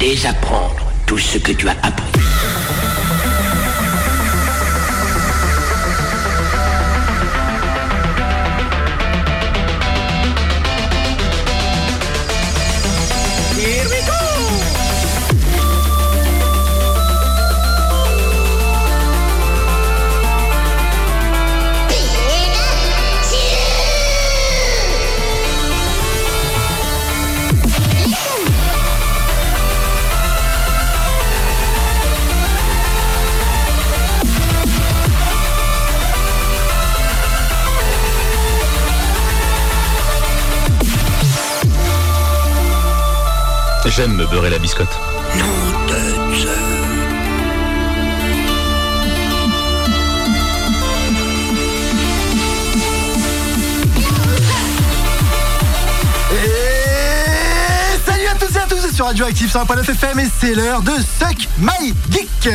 désapprendre tout ce que tu as appris. J'aime me beurrer la biscotte. C'est sur Radioactive 100.9 FM et c'est l'heure de Suck My Geek.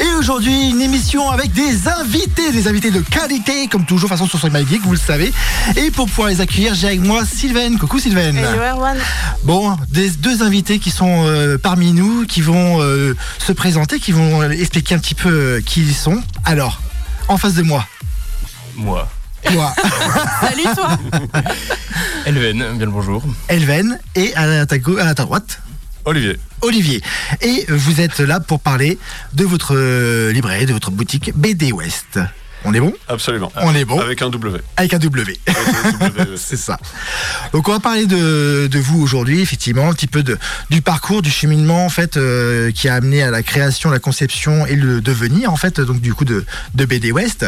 Et aujourd'hui, une émission avec des invités, des invités de qualité, comme toujours, façon sur Suck My Geek, vous le savez. Et pour pouvoir les accueillir, j'ai avec moi Sylvain. Coucou Sylvain. Hello. Bon, des deux invités qui sont euh, parmi nous, qui vont euh, se présenter, qui vont expliquer un petit peu euh, qui ils sont. Alors, en face de moi, Moi. moi, Salut toi. Elven, bien le bonjour. Elven, et à ta, à ta droite, Olivier. Olivier. Et vous êtes là pour parler de votre euh, librairie, de votre boutique BD West. On est bon? Absolument. On est bon Avec un W. Avec un W. C'est ça. Donc on va parler de, de vous aujourd'hui, effectivement, un petit peu de, du parcours, du cheminement en fait euh, qui a amené à la création, la conception et le devenir en fait donc du coup de, de BD West.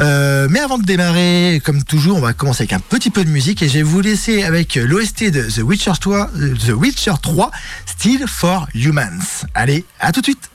Euh, mais avant de démarrer, comme toujours, on va commencer avec un petit peu de musique et je vais vous laisser avec l'OST de The Witcher 3, euh, The Witcher 3, Still for Humans. Allez, à tout de suite.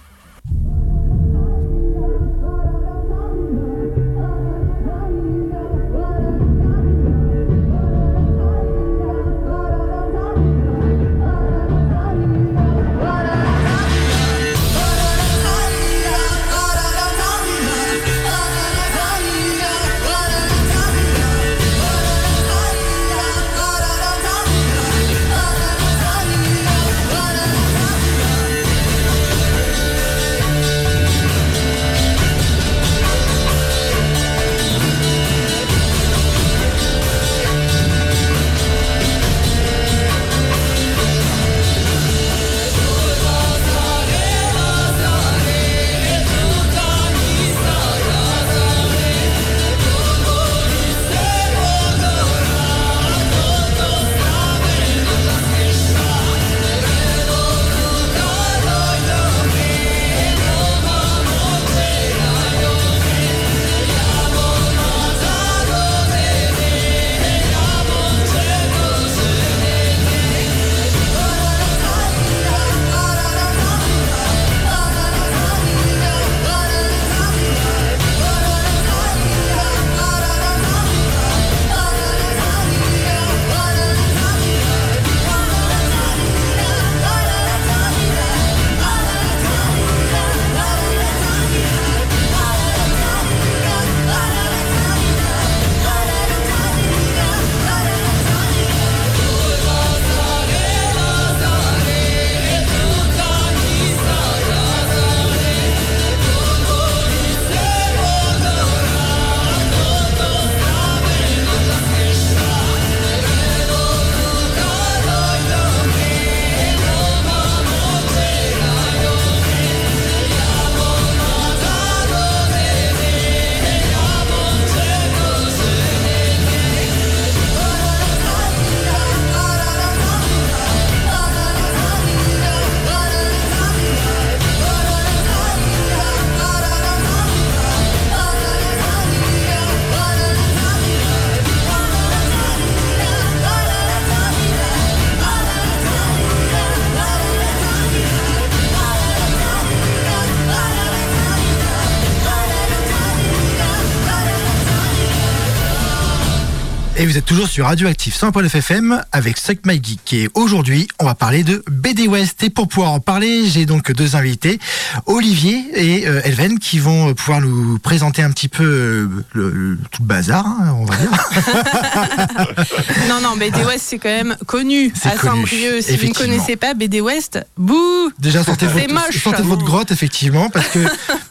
Toujours sur Radioactif 100.9 FM avec Suck My Geek. Et aujourd'hui, on va parler de BD West. Et pour pouvoir en parler, j'ai donc deux invités, Olivier et euh, Elven, qui vont pouvoir nous présenter un petit peu euh, le, le- tout le bazar, hein, on va dire. Non, non, BD West, c'est quand même connu à Saint-Brieuc. Si vous ne connaissez pas BD West, bouh Déjà, sortez votre, moche. sortez de votre grotte, effectivement, parce que,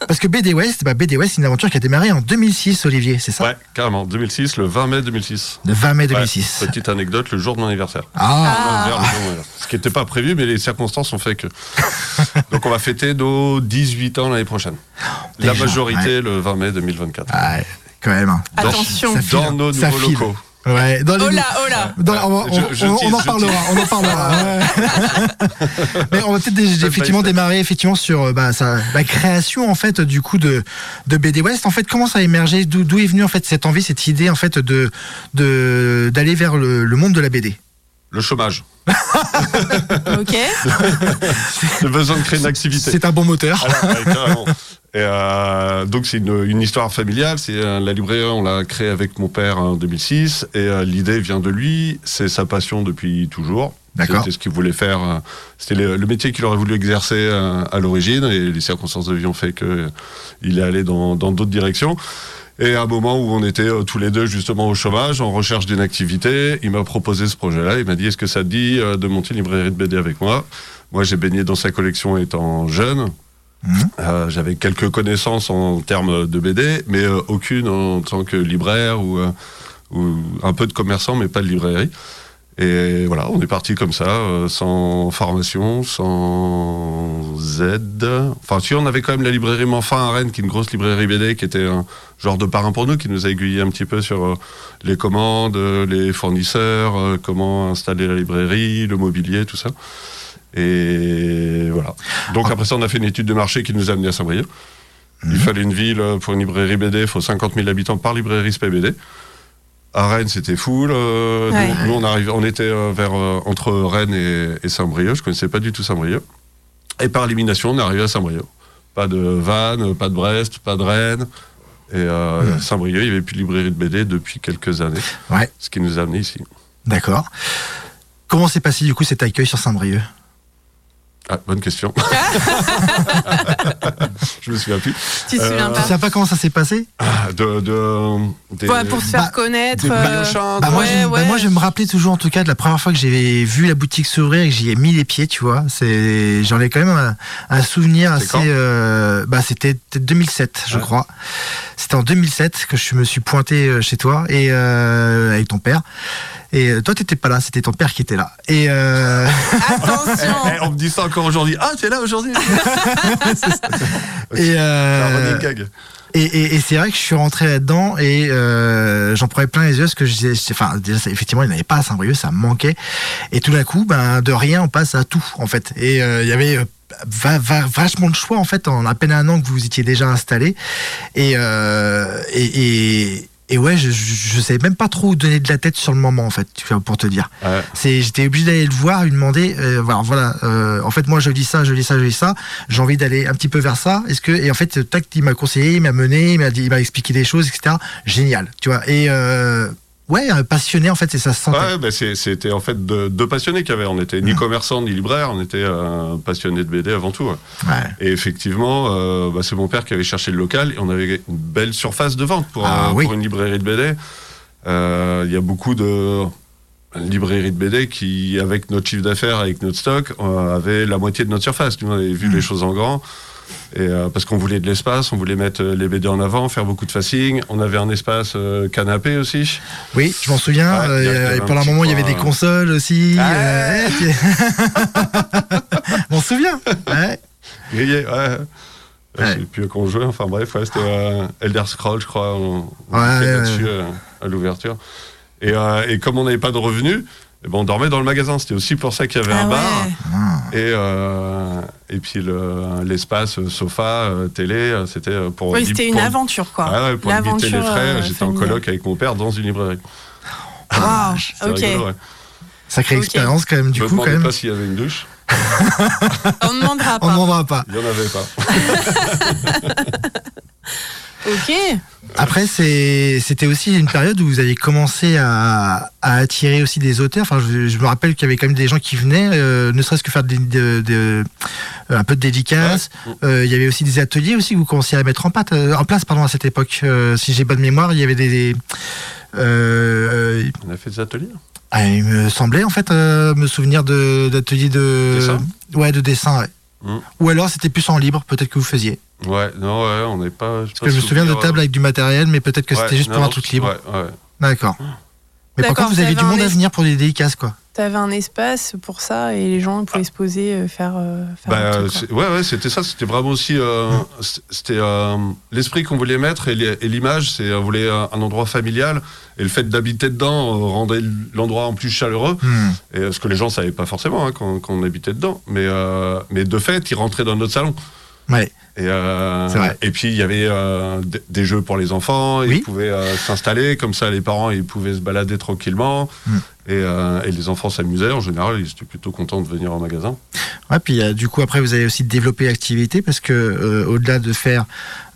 parce que BD West, bah, BD West, c'est une aventure qui a démarré en 2006, Olivier, c'est ça? Ouais, carrément. 2006, le 20 mai 2006. Le 20 mai Ouais, 2006. petite anecdote, le jour de mon anniversaire. Ah. Ce qui n'était pas prévu, mais les circonstances ont fait que. Donc on va fêter nos 18 ans l'année prochaine. La majorité le 20 mai 2024. Ah, quand même. hein. Dans- Attention. Ça file, Dans nos nouveaux file. locaux. Ouais, dans les Oh là, oh là Dans- on, on- Je- je on- on en parlera, on en parlera. ouais. Mais on va peut-être effectivement démarrer effectivement sur euh, bah, sa- la création en fait du coup de, de BD West. En fait, comment ça a émergé? D'où est venue en fait cette envie, cette idée en fait de de- d'aller vers le, le monde de la BD Le chômage. Ok. Le besoin de créer une activité. C'est un bon moteur. Ah, ouais, carrément. Et euh, donc c'est une, une histoire familiale. C'est euh, la librairie, on l'a créée avec mon père en 2006, et euh, l'idée vient de lui. C'est sa passion depuis toujours. D'accord. C'était ce qu'il voulait faire. C'était le, le métier qu'il aurait voulu exercer à l'origine, et les circonstances de vie ont fait que il est allé dans d'autres directions. Et à un moment où on était tous les deux justement au chômage, en recherche d'une activité, il m'a proposé ce projet-là. Il m'a dit Est-ce que ça te dit de monter une librairie de BD avec moi? Moi, j'ai baigné dans sa collection étant jeune. Euh, J'avais quelques connaissances en termes de BD, mais euh, aucune en tant que libraire ou, euh, ou un peu de commerçant, mais pas de librairie. Et voilà, on est parti comme ça, sans formation, sans aide. Enfin, si on avait quand même la librairie Manfin à Rennes, qui est une grosse librairie BD, qui était un genre de parrain pour nous, qui nous a aiguillé un petit peu sur les commandes, les fournisseurs, comment installer la librairie, le mobilier, tout ça. Et voilà. Donc après ça, on a fait une étude de marché qui nous a amené à Saint-Brieuc. Il fallait une ville euh, pour une librairie BD, il faut 50 000 habitants par librairie SPBD. À Rennes, c'était full. euh, Ouais. donc, nous, on, arrive, on était euh, vers, euh, entre Rennes et, et Saint-Brieuc. Je connaissais pas du tout Saint-Brieuc. Et par élimination, on est arrivé à Saint-Brieuc. Pas de Vannes, pas de Brest, pas de Rennes. Et euh, Saint-Brieuc, il n'y avait plus de librairie de BD depuis quelques années. Ouais, Ce qui nous a amené ici. d'accord. Comment s'est passé du coup cet accueil sur Saint-Brieuc? Ah, bonne question. je me souviens plus. Tu te souviens Euh, Tu pas sais pas comment ça s'est passé Ah, de, de, des- Ouais, Pour se faire Bah, connaître. des euh, Bah, moi, Ouais, je, bah, moi, je me rappelais toujours, en tout cas, de la première fois que j'ai vu la boutique s'ouvrir et que j'y ai mis les pieds, tu vois. C'est, j'en ai quand même un, un souvenir assez. euh, bah, c'était peut-être 2007, je Ouais. crois. C'était en 2007 que je me suis pointé euh, chez toi et euh, avec ton père. Et euh, toi, t'étais pas là, c'était ton père qui était là. Et euh, Attention Eh, on me dit ça encore aujourd'hui. Ah, tu es là aujourd'hui et, C'est un euh, running gag. Et, et- et c'est vrai que je suis rentré là-dedans et euh, j'en prenais plein les yeux parce que je disais, enfin déjà ça- effectivement il n'y en avait pas à Saint-Brieuc, ça me manquait. Et tout d'un coup, ben de rien on passe à tout en fait. Et euh, il y avait euh, va- va- vachement de choix en fait en à peine un an que vous étiez déjà installé. Et euh, et, et et ouais, je, je, je savais même pas trop où donner de la tête sur le moment en fait, pour te dire. Ouais. C'est, j'étais obligé d'aller le voir, lui demander, euh, voilà, voilà euh, en fait, moi, je lis ça, je lis ça, je lis ça. J'ai envie d'aller un petit peu vers ça. Est-ce que, et en fait, tac, il m'a conseillé, il m'a mené, il m'a dit, il m'a expliqué des choses, etc. Génial, tu vois. Et euh, ouais, passionné, en fait, c'est ça se sentait. Ouais, bah, c'était en fait deux, passionnés qu'il y avait. On n'était ni commerçants ni libraires, on était euh, passionnés de BD avant tout. ouais. Ouais. Et effectivement, euh, bah, c'est mon père qui avait cherché le local et on avait une belle surface de vente pour, Ah euh, oui. pour une librairie de BD. Euh, Il y a beaucoup de librairies de BD qui, avec notre chiffre d'affaires, avec notre stock, avaient la moitié de notre surface. Nous, on avait Hmm. vu les choses en grand. Et euh, parce qu'on voulait de l'espace, on voulait mettre euh, les BD en avant, faire beaucoup de facing. On avait un espace euh, canapé aussi. Oui, je m'en souviens. Ouais, euh, et pendant un moment, il y avait des consoles aussi. Ah. euh, ouais, je m'en souviens. Ouais. Grillé, ouais. Je Ouais. sais plus à quoi on jouait, enfin bref, ouais, c'était euh, Elder Scroll, je crois, on, on Ouais, était ouais, là-dessus euh, à l'ouverture. Et, euh, et comme on n'avait pas de revenus, eh ben, on dormait dans le magasin. C'était aussi pour ça qu'il y avait Ah un bar. Et, euh, et puis le- l'espace, euh, sofa, euh, télé, c'était pour. Oui, c'était une aventure, quoi. Ah ouais, pour limiter les L'aventure, frais, j'étais en coloc avec mon père dans une librairie. Waouh, C'est ok. rigolo, ouais. Sacrée expérience quand même, du Je coup, quand demandais même. pas s'il y avait une douche. On ne demandera On pas. n'en va pas. Il n'y en avait pas. Ok. Après, c'était aussi une période où vous avez commencé à, à attirer aussi des auteurs. Enfin, je, je me rappelle qu'il y avait quand même des gens qui venaient, euh, ne serait-ce que faire des, de- de- un peu de dédicaces. Euh, il y avait aussi des ateliers aussi que vous commenciez à mettre en, pâte, euh, en place pardon, à cette époque. Euh, si j'ai bonne mémoire, il y avait des... des- euh, On a fait des ateliers. ah, il me semblait en fait euh, me souvenir de- d'ateliers de, Dessin ouais, de dessin. ouais. Mm. Ou alors c'était plus en libre, peut-être que vous faisiez. Ouais, non, ouais, on n'est pas. Parce que je me souviens de tables avec du matériel, mais peut-être que Ouais, c'était juste pour un truc libre. Ouais, ouais. D'accord. Mais par D'accord, contre, vous avez du monde à venir pour des dédicaces, quoi. T'avais un espace pour ça et les gens pouvaient se poser, euh, faire, euh, faire Bah, un truc, ouais, ouais, c'était ça. C'était vraiment aussi, euh, c'était euh, l'esprit qu'on voulait mettre et l'i- et l'image. C'est on voulait un, endroit familial et le fait d'habiter dedans rendait l'endroit en plus chaleureux. Hmm. Et ce que les gens savaient pas forcément hein, quand, quand on habitait dedans. Mais euh, mais de fait, ils rentraient dans notre salon. Ouais. Et, euh, vrai. et puis il y avait euh, des jeux pour les enfants, ils pouvaient euh, s'installer, comme ça les parents ils pouvaient se balader tranquillement, Mm. et, et les enfants s'amusaient, en général ils étaient plutôt contents de venir au magasin. Ouais, puis du coup, après, vous avez aussi développé l'activité parce que au-delà de faire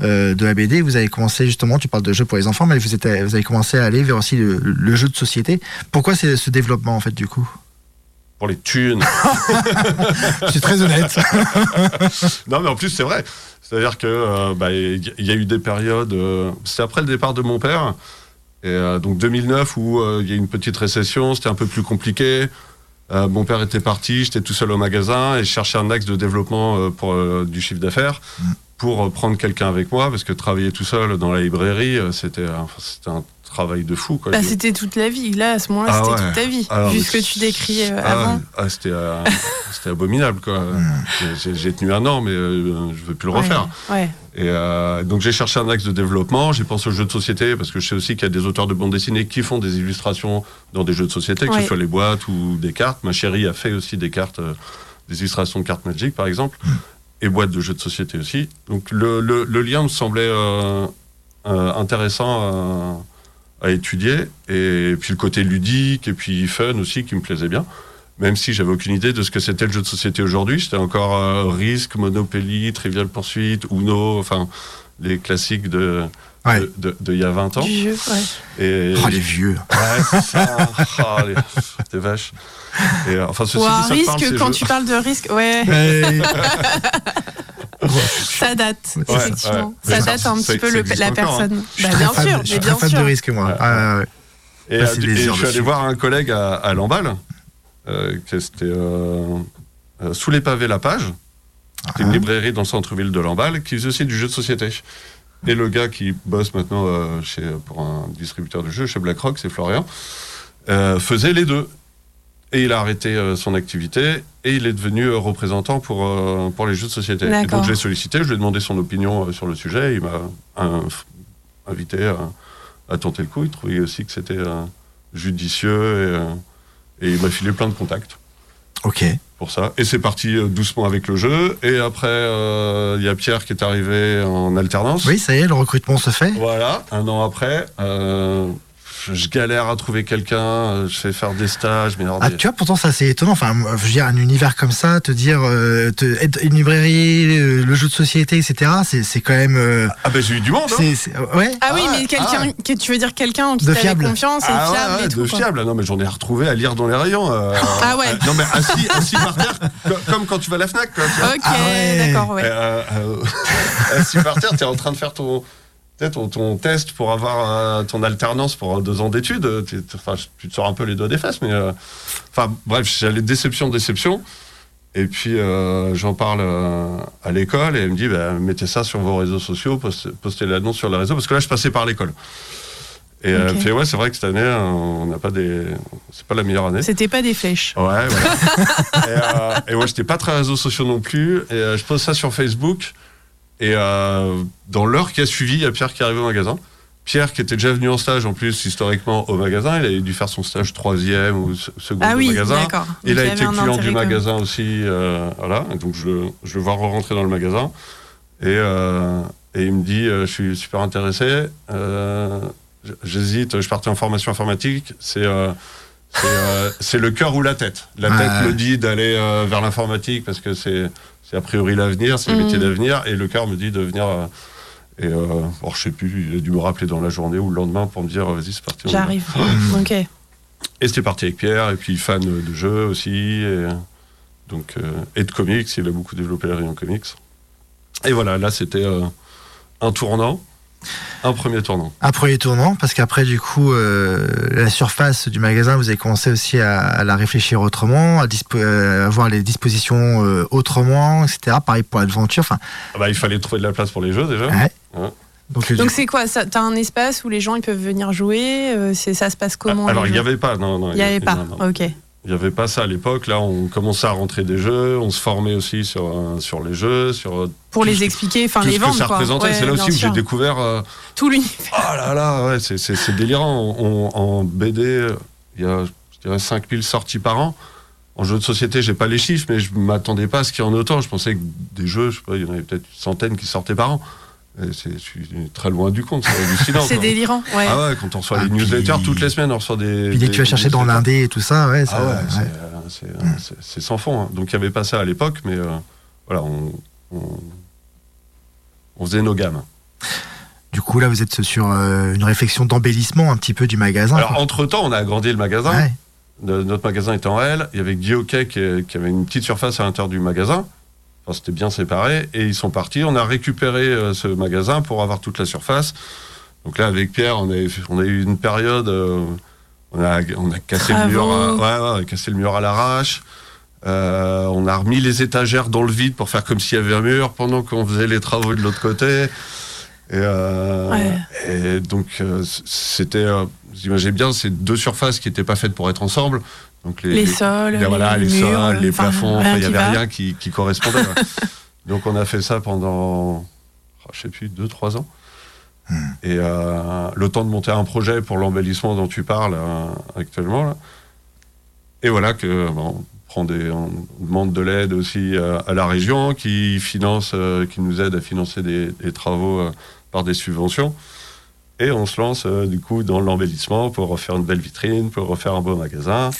de la BD, vous avez commencé justement, tu parles de jeux pour les enfants, mais vous, êtes, vous avez commencé à aller vers aussi le, le jeu de société. Pourquoi c'est ce développement, en fait, du coup? Pour les thunes. Suis très honnête. non mais en plus c'est vrai, c'est-à-dire que euh, bah, il y, a eu des périodes, euh, c'était après le départ de mon père, et euh, donc 2009 où euh, il y a eu une petite récession, c'était un peu plus compliqué. Euh, mon père était parti, j'étais tout seul au magasin et je cherchais un axe de développement pour du chiffre d'affaires pour euh, prendre quelqu'un avec moi parce que travailler tout seul dans la librairie c'était enfin, c'était un travail de fou quoi. Bah, c'était toute la vie. Là, à ce moment-là, Ah c'était ouais. toute ta vie. Alors, vu ce que tu décris euh, ah, avant. ah, c'était euh, c'était abominable quoi. J'ai- J'ai tenu un an mais euh, je veux plus le refaire. Ouais. Et euh, donc j'ai cherché un axe de développement, j'ai pensé aux jeux de société, parce que je sais aussi qu'il y a des auteurs de bande dessinée qui font des illustrations dans des jeux de société, que Ouais. ce soit les boîtes ou des cartes. Ma chérie a fait aussi des cartes, euh, des illustrations de cartes Magic par exemple, et boîtes de jeux de société aussi. Donc le, le- le lien me semblait euh, euh, intéressant à, étudier, et puis le côté ludique, et puis fun aussi qui me plaisait bien. Même si j'avais aucune idée de ce que c'était le jeu de société aujourd'hui, c'était encore euh, Risk, Monopoly, Trivial Pursuit, Uno, enfin les classiques de Ouais. de, de- de il y a 20 ans. Du jeu, ouais. Et Oh, les vieux. ouais, c'est ça. Ah, les, des vaches. Et euh, enfin ceci Ou dit, un ça risque, parle, quand jeux. tu parles de risque, ouais, Ouais. ça date, Ouais, effectivement. ouais. Ça date un petit peu le- la hein. personne. Je Bah, bien fan, sûr, je suis bien fan sûr. de risque, moi. Ouais. Ah, ouais. Et, euh, et je suis allé voir un collègue à, à Lamballe, euh, qui c'était euh, euh, sous les pavés La Page. C'était Ah. une librairie dans le centre-ville de Lamballe qui faisait aussi du jeu de société. Et le gars qui bosse maintenant euh, chez, pour un distributeur de jeux chez BlackRock, c'est Florian, euh, faisait les deux. Et il a arrêté euh, son activité et il est devenu euh, représentant pour, euh, pour les jeux de société. Et donc je l'ai sollicité, je lui ai demandé son opinion euh, sur le sujet. Il m'a invité à, à tenter le coup. Il trouvait aussi que c'était euh, judicieux et, euh, et il m'a filé plein de contacts Ok. pour ça. Et c'est parti euh, doucement avec le jeu. Et après, euh, il y a Pierre qui est arrivé en alternance. Oui, ça y est, le recrutement se fait. Voilà, un an après, euh, je, galère à trouver quelqu'un, euh, je fais faire des stages, mais Ah, des- tu vois, pourtant, ça c'est étonnant. Enfin, je veux dire, un univers comme ça, te dire, euh, te, être une librairie, euh, le jeu de société, etc., c'est c'est quand même. euh, Ah ben j'ai eu du monde, hein ouais. Ah oui, Ah, mais quelqu'un, que tu veux dire quelqu'un en qui De t'avais fiable. confiance et Ah ouais, fiable ouais, et tout. de quoi. fiable. Non mais j'en ai retrouvé à lire dans les rayons. euh, Ah ouais. euh, non mais assis, assis par terre, co- comme quand tu vas à la Fnac. Quoi. Ok, Ah ouais. d'accord, ouais. Euh, euh, assis par terre, t'es en train de faire ton, ton, ton test pour avoir euh, ton alternance pour euh, deux ans d'études. Enfin, tu te sors un peu les doigts des fesses, mais euh, enfin bref, j'allais déception, déception. Et puis euh, j'en parle euh, à l'école et elle me dit bah, mettez ça sur vos réseaux sociaux, postez, postez l'annonce sur les réseaux parce que là je passais par l'école. Et euh, elle me fait ouais c'est vrai que cette année euh, on n'a pas des c'est pas la meilleure année. C'était pas des flèches. Ouais, voilà. et, euh, et moi, j'étais pas très réseaux sociaux non plus. Et euh, je pose ça sur Facebook. Et euh, dans l'heure qui a suivi, il y a Pierre qui est arrivé au magasin. Pierre qui était déjà venu en stage en plus historiquement au magasin. Il avait dû faire son stage troisième ou se- second Ah au oui, magasin. d'accord. Il a été client du magasin aussi. euh, voilà. Et donc je, le- je le vois rentrer dans le magasin. Et, euh, et il me dit euh, Je suis super intéressé. euh, J'hésite. Je partais en formation informatique. C'est. euh, euh, le cœur ou la tête. La tête me dit d'aller euh, vers l'informatique parce que c'est, c'est a priori l'avenir, c'est le métier d'avenir, et le cœur me dit de venir. euh, Et euh, bon, je sais plus, il a dû me rappeler dans la journée ou le lendemain pour me dire vas-y, c'est parti. J'arrive. ok. Et c'était parti avec Pierre, et puis fan de jeux aussi, et, donc, euh, et de comics, il a beaucoup développé la rayon comics. Et voilà, là c'était euh, un tournant, un premier tournant. Un premier tournant, parce qu'après, du coup, euh, la surface du magasin, vous avez commencé aussi à, à la réfléchir autrement, à, dispo- euh, à voir les dispositions euh, autrement, etc. Pareil pour l'aventure. Enfin, Ah bah, il fallait trouver de la place pour les jeux déjà. ouais. Ouais. Donc, euh, c'est quoi ça T'as un espace où les gens ils peuvent venir jouer euh, Ça se passe comment Alors il n'y avait pas, non, non. Il n'y avait pas. non, non. Ok. Il n'y avait pas ça à l'époque. Là, on commençait à rentrer des jeux, on se formait aussi sur, euh, sur les jeux, sur euh, Pour les expliquer, enfin les que vendre ça quoi. représentait. Ouais, c'est là aussi où j'ai découvert. euh, tout l'univers. Oh là là, ouais, c'est- délirant. On- en BD, il y a, je dirais, 5000 sorties par an. En jeu de société, j'ai pas les chiffres, mais je m'attendais pas à ce qu'il y en ait autant. Je pensais que des jeux, je sais pas, il y en avait peut-être une centaine qui sortaient par an. C'est- Je suis très loin du compte, c'est hallucinant. C'est délirant. Ouais. Ah ouais, quand on reçoit Ah, les puis- newsletters, toutes les semaines, on reçoit des. puis dès que des- tu vas chercher dans l'indé et tout ça, ouais, ça, Ah ouais, ouais. c'est, euh, c'est, euh, c'est- sans fond. hein. Donc il n'y avait pas ça à l'époque, mais euh, voilà, on, on, on faisait nos gammes. Du coup, là, vous êtes sur euh, une réflexion d'embellissement un petit peu du magasin. Alors entre-temps, on a agrandi le magasin. Ouais. Notre magasin était en L. Il y avait Guy Hockey qui, qui avait une petite surface à l'intérieur du magasin. Enfin, c'était bien séparé. Et ils sont partis. On a récupéré euh, ce magasin pour avoir toute la surface. Donc là, avec Pierre, on a, on a eu une période. euh, on, a, on a cassé le mur. À, Travaux. ouais, ouais, on a cassé le mur à l'arrache. Euh, on a remis les étagères dans le vide pour faire comme s'il y avait un mur pendant qu'on faisait les travaux de l'autre côté. Et, euh, Ouais. et donc, c'était, vous imaginez bien, c'est deux surfaces qui n'étaient pas faites pour être ensemble. Donc Les sols, les, voilà, les, murs, sols, les enfin, plafonds, il n'y avait va. rien qui, qui correspondait. ouais. donc, on a fait ça pendant, oh, je sais plus, deux, trois ans. Et euh, le temps de monter un projet pour l'embellissement dont tu parles euh, actuellement. là. Et voilà que bon, on prend des, on demande de l'aide aussi euh, à la région qui finance, euh, qui nous aide à financer des, des travaux euh, par des subventions. Et on se lance euh, du coup dans l'embellissement pour refaire une belle vitrine, pour refaire un beau magasin.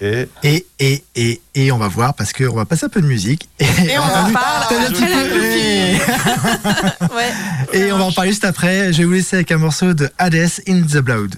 Et Et, et, et, et on va voir parce qu'on va passer un peu de musique. Et, Et on en parle T'as vu un après petit la peu- copine. Ouais. Et on va en parler juste après. Je vais vous laisser avec un morceau de Hades in the Blood.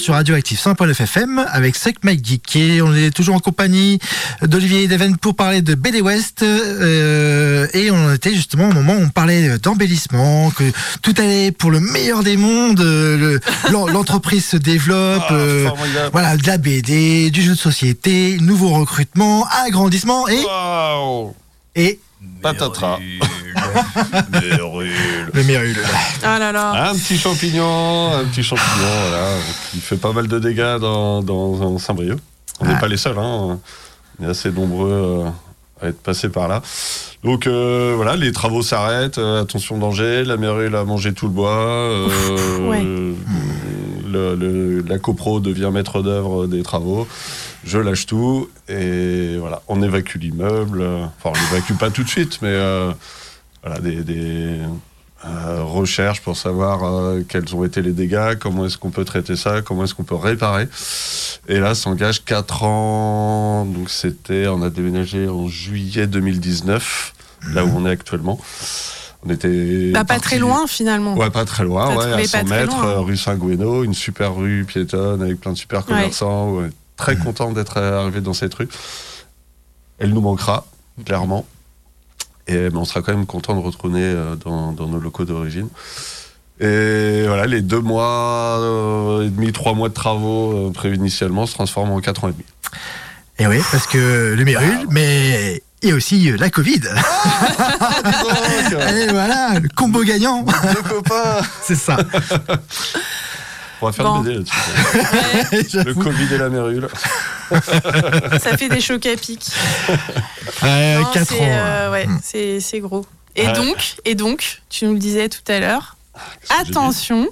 Toujours sur Radioactive 100.9 FM avec Sec Mike Geek. Et on est toujours en compagnie d'Olivier Deven pour parler de BD West euh, et on était justement au moment où on parlait d'embellissement, que tout allait pour le meilleur des mondes, euh, le- l'en- l'entreprise se développe, Ah, euh, voilà, de la BD, du jeu de société, nouveau recrutement, agrandissement et, Waouh. et Patatras. Le Mérule. Ah là là. Un petit champignon, un petit champignon, voilà, qui fait pas mal de dégâts dans, dans, Saint-Brieuc. On n'est Ouais. pas les seuls, hein. on est assez nombreux euh, à être passés par là. Donc euh, voilà, les travaux s'arrêtent, euh, attention danger, la mairie a mangé tout le bois, euh, ouais. le- le- la copro devient maître d'œuvre des travaux, je lâche tout et voilà, on évacue l'immeuble, enfin on l'évacue pas tout de suite, mais euh, voilà, des, des, euh, recherches pour savoir euh, quels ont été les dégâts, comment est-ce qu'on peut traiter ça, comment est-ce qu'on peut réparer. Et là, s'engage 4 ans. Donc c'était, on a déménagé en juillet 2019, là où on est actuellement. On était Bah, pas parti- très loin finalement. Ouais, pas très loin, ouais, à trouvé 100 pas très mètres, loin. euh, rue Saint-Gouéno, une super rue piétonne avec plein de super commerçants. ouais. Très content d'être arrivé dans cette rue. Elle nous manquera, clairement. Et, mais on sera quand même content de retourner euh, dans, dans nos locaux d'origine. Et voilà, les deux mois euh, et demi, trois mois de travaux euh, prévus initialement se transforment en quatre ans et demi. Et oui, parce que le Mérule, mais il y a aussi la Covid. Donc, Et voilà, le combo gagnant, deux copains c'est ça. On va faire Bon. une BD là-dessus. Le Covid et la mérule. Ça fait des chocs à pic. Ouais, Non, 4 c'est, ans. euh, ouais, Hmm. c'est c'est gros. Et Ouais. donc, et donc, tu nous le disais tout à l'heure. Qu'est-ce dit Attention,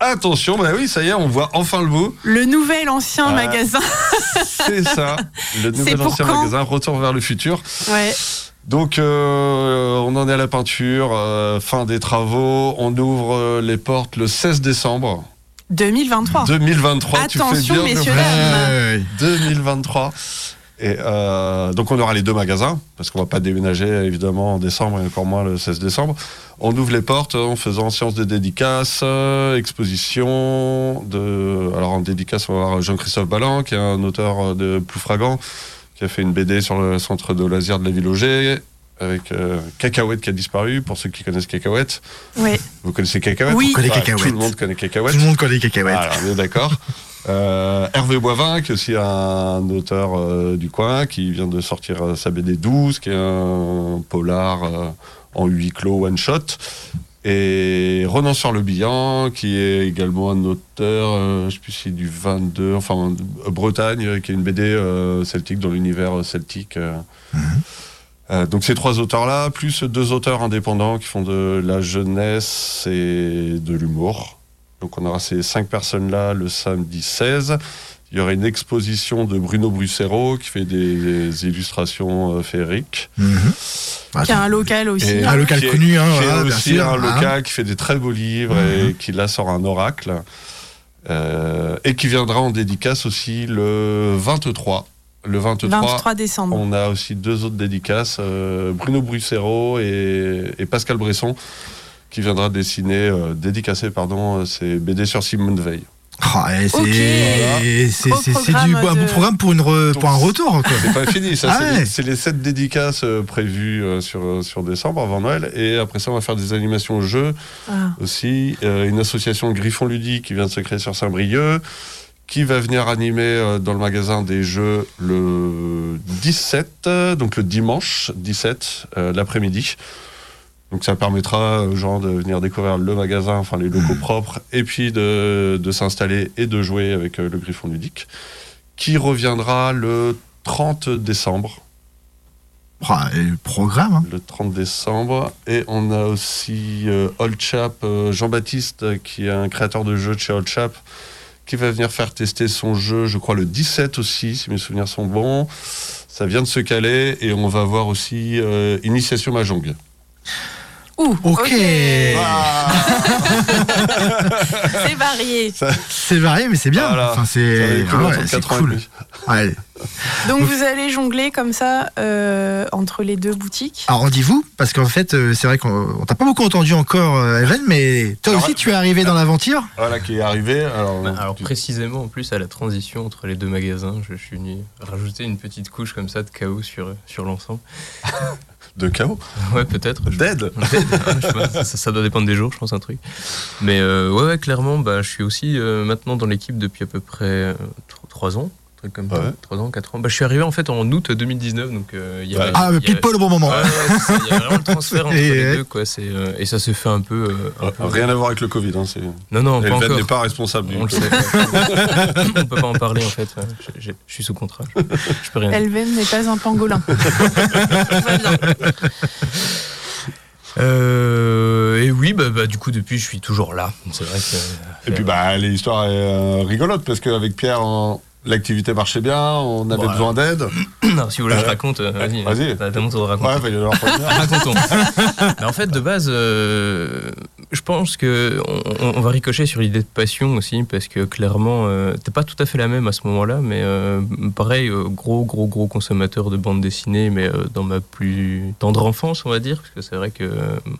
Attention, bah oui, ça y est, on voit enfin le bout. le nouvel ancien Ah. magasin. C'est ça, le nouvel ancien magasin, Retour vers le futur. Ouais. Donc, euh, on en est à la peinture, euh, fin des travaux. On ouvre les portes le 16 décembre 2023. 2023. Attention, tu fais bien messieurs, dames. Ouais. 2023. Et euh, donc on aura les deux magasins, parce qu'on va pas déménager évidemment en décembre et encore moins le 16 décembre. On ouvre les portes en faisant séance de dédicaces, euh, exposition. De... Alors en dédicace, on va avoir Jean-Christophe Ballan, qui est un auteur de Ploufragan, qui a fait une BD sur le centre de loisirs de la ville Auger, avec euh, Cacahuète qui a disparu, pour ceux qui connaissent Cacahuète. Ouais. Vous connaissez Cacahuète Oui. On connaît Tout Cacahuète. le monde connaît Cacahuète. Tout le monde connaît Cacahuète. Voilà, on est d'accord. Euh, Hervé Boivin, qui est aussi un auteur euh, du coin, qui vient de sortir euh, sa BD 12, qui est un polar euh, en huis clos one shot. Et Ronan sur le Bihan, qui est également un auteur, euh, je sais plus si c'est du 22, enfin Bretagne, qui est une BD euh, celtique dans l'univers euh, celtique. euh. Euh, donc ces trois auteurs-là, plus deux auteurs indépendants qui font de la jeunesse et de l'humour. Donc on aura ces cinq personnes-là le samedi 16. Il y aura une exposition de Bruno Brussero qui fait des illustrations euh, féeriques. Mhm. Ah, Qui a un local aussi. Et- Un local qui est- connu, hein, qui voilà, bien aussi sûr, un hein. local qui fait des très beaux livres et qui là sort un oracle. Euh, et qui viendra en dédicace aussi le 23. Le 23, 23 décembre. on a aussi deux autres dédicaces, euh, Bruno Brussero et, et Pascal Bresson, qui viendra dessiner, euh, dédicacer pardon, euh, ses BD sur Simone Veil. Ah, et c'est Ok. c'est- c'est- Gros c'est du un bon de- programme pour, une re- pour un retour. Quoi. C'est pas fini, ça. Ah c'est ouais. les- c'est les sept dédicaces euh, prévues euh, sur, euh, sur décembre avant Noël. Et après ça, on va faire des animations jeux Ah. aussi. Euh, une association Griffon Ludique qui vient de se créer sur Saint-Brieuc, qui va venir animer euh, dans le magasin des jeux le 17, euh, donc le dimanche 17, euh, l'après-midi. Donc ça permettra aux gens de venir découvrir le magasin, enfin les locaux propres, et puis de, de s'installer et de jouer avec le Griffon Ludique, qui reviendra le 30 décembre. Ah, et le programme. hein. le 30 décembre. Et on a aussi euh, Old Chap, euh, Jean-Baptiste, qui est un créateur de jeux de chez Old Chap, va venir faire tester son jeu, je crois le 17 aussi, si mes souvenirs sont bons. Ça vient de se caler et on va voir aussi euh, Initiation Mahjong. Ouh, Ok. C'est varié. C'est varié, mais c'est bien. Voilà. Enfin, c'est ah ouais, c'est 4 ans et cool. Ouais, Donc vous allez jongler comme ça euh, entre les deux boutiques? Alors on dit vous, parce qu'en fait, euh, c'est vrai qu'on on t'a pas beaucoup entendu encore, euh, Evan, mais toi Alors, aussi tu es arrivé dans l'aventure? Voilà qui est arrivé. Alors, Bah, alors tu- précisément en plus à la transition entre les deux magasins, je, je suis venu rajouter une petite couche comme ça de chaos sur, sur l'ensemble. de chaos. Ouais peut-être. Dead. Dead, ouais, je sais pas, ça, ça doit dépendre des jours, je pense un truc. Mais euh, ouais, ouais, clairement, bah, je suis aussi euh, maintenant dans l'équipe depuis à peu près euh, tro- trois ans, truc comme ça, Ouais. trois ans, quatre ans. Bah, je suis arrivé en fait en août 2019, donc euh, il y Ouais. avait- Ah, y pile avait- poil au bon moment. Ouais, il y a vraiment le transfert entre Et les deux, quoi. C'est euh, et ça s'est fait un peu. euh, un peu- Rien à voir avec le Covid. Hein, c'est... Non, non, pas Elven encore. n'est pas responsable. du On le sait. On peut pas en parler en fait. Je, je- je suis sous contrat. Je, je peux rien. Elven n'est pas un pangolin. Euh, et oui, bah, bah, du coup depuis je suis toujours là. C'est vrai que. Et puis bah l'histoire est euh, rigolote parce qu'avec Pierre, l'activité marchait bien, on avait besoin d'aide. Non, si vous voulez, je raconte. euh, Vas-y. Vas-y. T'as mon tour de raconter. Ouais, il va y. Racontons. En fait, de base, euh, je pense que on, on va ricocher sur l'idée de passion aussi, parce que clairement, euh, t'es pas tout à fait la même à ce moment-là, mais euh, pareil, gros, gros, gros consommateur de bande dessinée, mais dans ma plus tendre enfance, on va dire, parce que c'est vrai que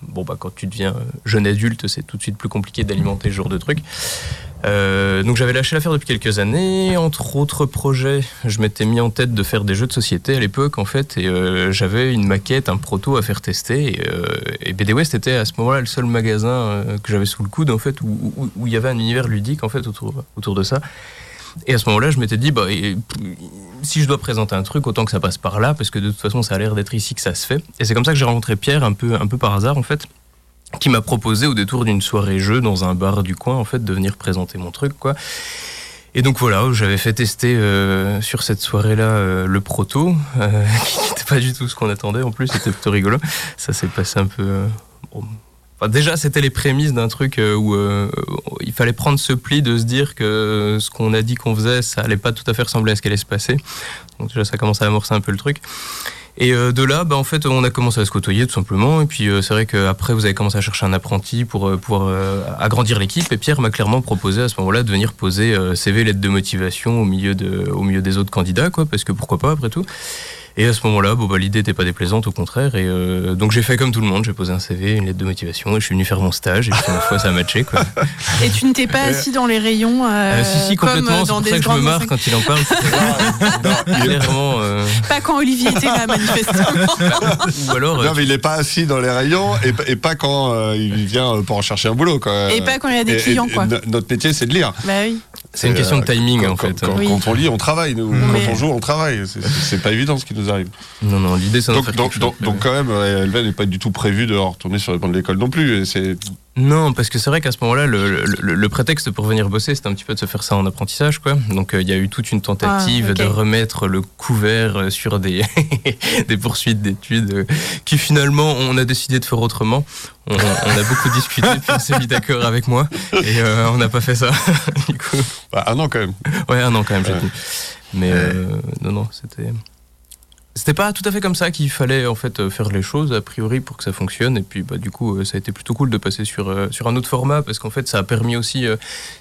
bon bah quand tu deviens jeune adulte, c'est tout de suite plus compliqué d'alimenter ce genre de trucs. Euh, donc j'avais lâché l'affaire depuis quelques années. Entre autres projets, je m'étais mis en tête de faire des jeux de société à l'époque en fait, et euh, j'avais une maquette, un proto à faire tester. Et, euh, BD West était à ce moment-là le seul magasin euh, que j'avais sous le coude en fait, où, il y avait un univers ludique en fait autour, autour de ça. Et à ce moment-là, je m'étais dit, bah, si je dois présenter un truc, autant que ça passe par là, parce que de toute façon, ça a l'air d'être ici que ça se fait. Et c'est comme ça que j'ai rencontré Pierre, un peu, un peu par hasard, en fait, qui m'a proposé au détour d'une soirée jeu dans un bar du coin, en fait, de venir présenter mon truc, quoi. Et donc voilà, j'avais fait tester euh, sur cette soirée-là euh, le proto, euh, qui n'était pas du tout ce qu'on attendait. En plus, c'était plutôt rigolo. Ça s'est passé un peu. déjà, c'était les prémices d'un truc où il fallait prendre ce pli de se dire que ce qu'on a dit qu'on faisait, ça allait pas tout à fait ressembler à ce qu'elle allait se passer. Donc déjà, ça commence à amorcer un peu le truc. Et euh, de là, bah, en fait, on a commencé à se côtoyer tout simplement. Et puis euh, c'est vrai qu'après, vous avez commencé à chercher un apprenti pour euh, pouvoir agrandir l'équipe. Et Pierre m'a clairement proposé à ce moment-là de venir poser CV, lettre de motivation au milieu, au milieu des autres candidats, quoi, parce que pourquoi pas après tout. Et à ce moment-là, bon, bah, l'idée n'était pas déplaisante, au contraire. Et euh, donc j'ai fait comme tout le monde, j'ai posé un CV, une lettre de motivation, et je suis venu faire mon stage. Et puis ma foi, ça a matché. Quoi. Et tu ne t'es pas assis dans les rayons euh, Euh, si, si, comme complètement. C'est dans pour des ça que je me grandes marre quand il en parle. Clairement. euh, Pas quand Olivier était là, manifestement. ou alors. euh, Non, mais il est pas assis dans les rayons et, et pas quand euh, il vient euh, pour en chercher un boulot. Quoi. Et pas quand il y a des Et- clients, et- quoi. no- notre métier, c'est de lire. Bah oui. C'est une question de euh, timing, quand- en fait. Quand, quand- Oui. quand on lit, on travaille. Nous. Mais- Quand on joue, on travaille. C'est- pas évident ce qui nous arrive. Non, non, l'idée, c'est Donc, donc, donc, donc quand même, euh, Elven n'est pas du tout prévu de retourner sur les bancs de l'école non plus. Et c'est Non, parce que c'est vrai qu'à ce moment-là, le, le- le prétexte pour venir bosser, c'était un petit peu de se faire ça en apprentissage, quoi. Donc, euh, il y a eu toute une tentative Ah, de remettre le couvert euh, sur des, des poursuites d'études euh, qui finalement, on a décidé de faire autrement. On, on a beaucoup discuté, puis on s'est mis d'accord avec moi, et euh, on n'a pas fait ça. du coup, bah, un an quand même. ouais, un an quand même, j'ai Ouais. tenu. Mais euh, non, non, c'était. C'était pas tout à fait comme ça qu'il fallait en fait euh, faire les choses a priori pour que ça fonctionne. Et puis bah du coup euh, ça a été plutôt cool de passer sur euh, sur un autre format parce qu'en fait ça a permis aussi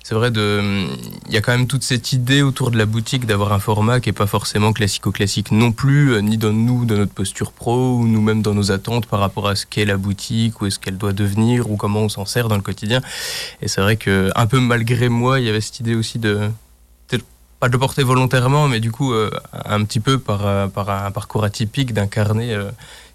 c'est vrai de hum, il y a quand même toute cette idée autour de la boutique d'avoir un format qui est pas forcément classico-classique non plus ni dans nous dans notre posture pro ou nous-mêmes dans nos attentes par rapport à ce qu'est la boutique ou est-ce qu'elle doit devenir ou comment on s'en sert dans le quotidien. Et c'est vrai que un peu malgré moi il y avait cette idée aussi de pas de le porter volontairement, mais du coup, euh, un petit peu par, euh, par un parcours atypique d'incarner, euh,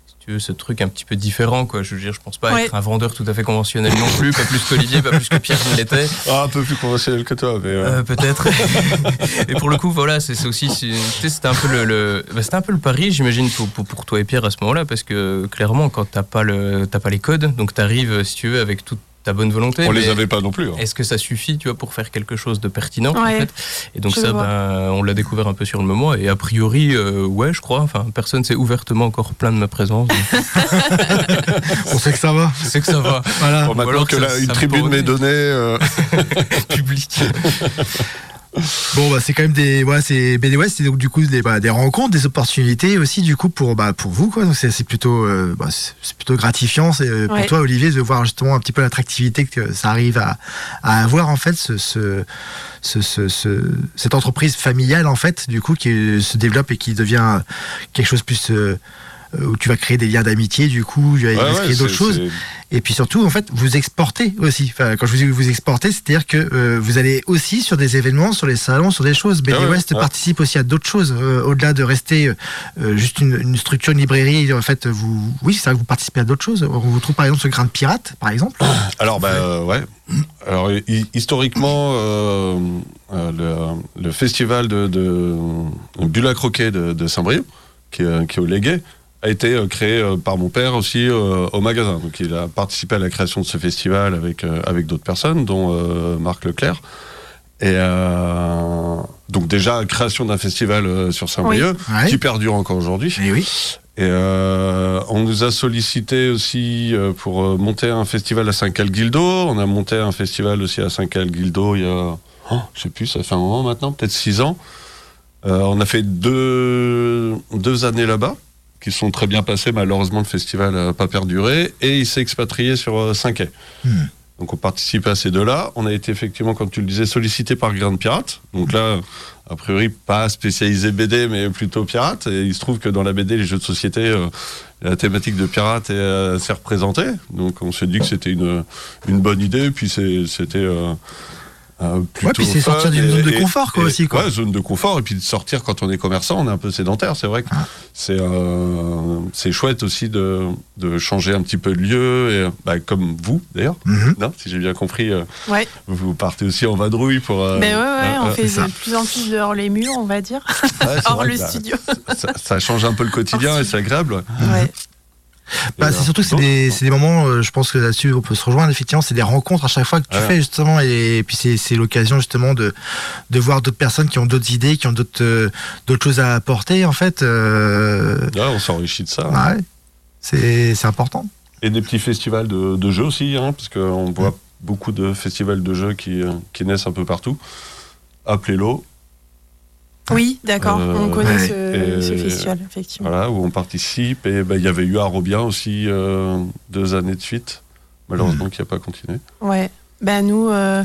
si tu veux, ce truc un petit peu différent. Quoi. Je veux dire, je pense pas Ouais. être un vendeur tout à fait conventionnel non plus, pas plus qu'Olivier, pas plus que Pierre ne l'était. Ah, un peu plus conventionnel que toi. Mais, euh, Euh, peut-être. et pour le coup, voilà, c'est c'est aussi, tu c'était un peu le, le- bah, c'était un peu le pari, j'imagine, pour, pour, pour toi et Pierre à ce moment-là, parce que clairement, quand t'as pas le, t'as pas les codes, donc t'arrives, si tu veux, avec toute ta bonne volonté. on les avait pas non plus. hein. Est-ce que ça suffit, tu vois, pour faire quelque chose de pertinent en fait? Et donc ça, ben, on l'a découvert un peu sur le moment. Et a priori, euh, ouais, je crois. Enfin, personne s'est ouvertement encore plaint de ma présence. donc On sait que ça va. C'est que ça va. Voilà. Bon, maintenant alors que ça- la- ça une me tribune m'est donnée, euh, Public. Bon, bah, c'est quand même des, ouais, c'est BD West, c'est donc du coup des, bah, des rencontres, des opportunités aussi du coup pour, bah, pour vous, quoi. Donc c'est c'est plutôt, euh, bah, c'est plutôt gratifiant. C'est euh, pour Ouais. toi, Olivier, de voir justement un petit peu l'attractivité que ça arrive à, à avoir en fait, ce, ce, ce, ce- ce- cette entreprise familiale en fait, du coup, qui se développe et qui devient quelque chose plus euh, où tu vas créer des liens d'amitié, du coup, il va Ouais, créer d'autres choses. Et puis surtout, en fait, vous exportez aussi. Enfin, quand je vous dis vous exportez, c'est-à-dire que euh, vous allez aussi sur des événements, sur les salons, sur des choses. BD Ah West ouais. participe aussi à d'autres choses, euh, au-delà de rester euh, juste une, une structure, une librairie. En fait, vous, oui, c'est vrai que vous participez à d'autres choses. On vous trouve par exemple ce grain de pirate, par exemple. Alors, bah, euh, ouais. Alors, hi- historiquement, euh, euh, le, le festival de, de Bulle à croquet de, de Saint-Brieuc, qui, qui est au Légué, a été euh, créé euh, par mon père aussi euh, au magasin. Donc, il a participé à la création de ce festival avec, avec d'autres personnes, dont Marc Leclerc. Et euh, donc, déjà, création d'un festival sur Saint-Brieuc, Ouais. qui perdure encore aujourd'hui. Et oui. Et euh, on nous a sollicité aussi pour monter un festival à Saint-Cal-Guildo. On a monté un festival aussi à Saint-Cal-Guildo il y a, oh, je sais plus, ça fait un moment maintenant, peut-être six ans. Euh, on a fait deux, deux années là-bas, qui sont très bien passées. Malheureusement, le festival n'a pas perduré. Et il s'est expatrié sur euh, Saint-Quay. Hmm. Donc on participe à ces deux-là. On a été effectivement, comme tu le disais, sollicité par Grain de Pirate. Donc là, a priori, pas spécialisé BD, mais plutôt pirate. Et il se trouve que dans la BD, les jeux de société, euh, la thématique de pirate est euh, assez représentée. Donc on s'est dit que c'était une, une bonne idée. Puis c'était euh, euh, plutôt. Ouais, puis c'est sortir d'une et- zone de confort, quoi, et- aussi, quoi. Ouais, zone de confort. Et puis de sortir quand on est commerçant, on est un peu sédentaire. C'est vrai que Ah. c'est euh, c'est chouette aussi de, de changer un petit peu de lieu. Et, bah, comme vous, d'ailleurs. Non, si j'ai bien compris, euh, Ouais. vous partez aussi en vadrouille pour. euh, Ben ouais, ouais, euh, on euh, fait de plus en plus dehors les murs, on va dire, hors vrai le bah, studio. ça, ça change un peu le quotidien et c'est agréable. ouais. Bah, c'est euh, surtout que c'est des, des moments, euh, je pense que là-dessus on peut se rejoindre, effectivement, c'est des rencontres à chaque fois que tu fais justement, et, puis c'est, l'occasion justement de, de voir d'autres personnes qui ont d'autres idées, qui ont d'autres, euh, choses à apporter en fait. euh, ouais, on s'enrichit de ça. ouais. C'est, c'est important. Et des petits festivals de, de jeux aussi, hein, parce qu'on voit beaucoup de festivals de jeux qui, euh, qui naissent un peu partout. Appelez-le, Oui, d'accord, Euh, on connaît ouais. ce, festival, effectivement. voilà, où on participe. Et ben, il y avait eu à Robien aussi euh, deux années de suite, malheureusement qui n'a pas continué. Ouais. Ben nous, euh,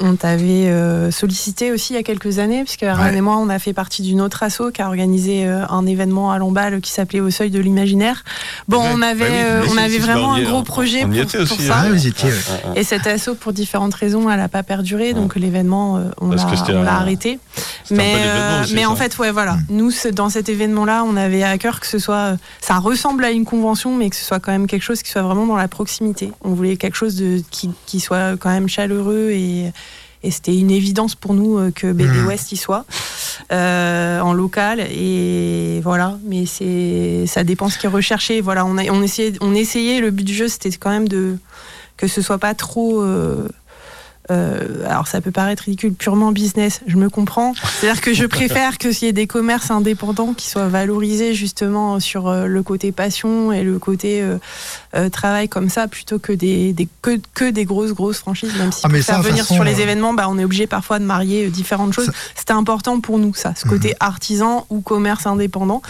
on, on t'avait euh, sollicité aussi il y a quelques années, puisque Ariane et moi, on a fait partie d'une autre asso qui a organisé euh, un événement à Lamballe qui s'appelait Au Seuil de l'Imaginaire. Bon, Ouais, on avait, bah oui, euh, on avait vraiment un gros on- projet on pour, était pour aussi, ça. hein. Vous y étiez, ouais. Ouais, ouais. Et cette asso, pour différentes raisons, elle n'a pas perduré, donc l'événement, euh, on l'a arrêté. Mais, aussi, mais ça. en fait, ouais, voilà. Mm. Nous, dans cet événement-là, on avait à cœur que ce soit, ça ressemble à une convention, mais que ce soit quand même quelque chose qui soit vraiment dans la proximité. On voulait quelque chose de qui, qui soit quand même chaleureux et et c'était une évidence pour nous euh, que BD Mm. West y soit euh, en local et voilà. Mais c'est ça dépend ce qui est recherché. Voilà, on a on essayait on essayait. Le but du jeu, c'était quand même de que ce soit pas trop euh, euh, alors ça peut paraître ridicule, purement business, je me comprends. C'est-à-dire que je préfère que s'il y ait des commerces indépendants qui soient valorisés justement sur le côté passion et le côté euh, travail comme ça, plutôt que des, des- que, que des grosses grosses franchises. Même si Ah, pour ça, faire venir façon, sur les euh, événements, bah, on est obligé parfois de marier euh, différentes choses. Ça- C'était important pour nous ça, ce côté artisan ou commerce indépendant.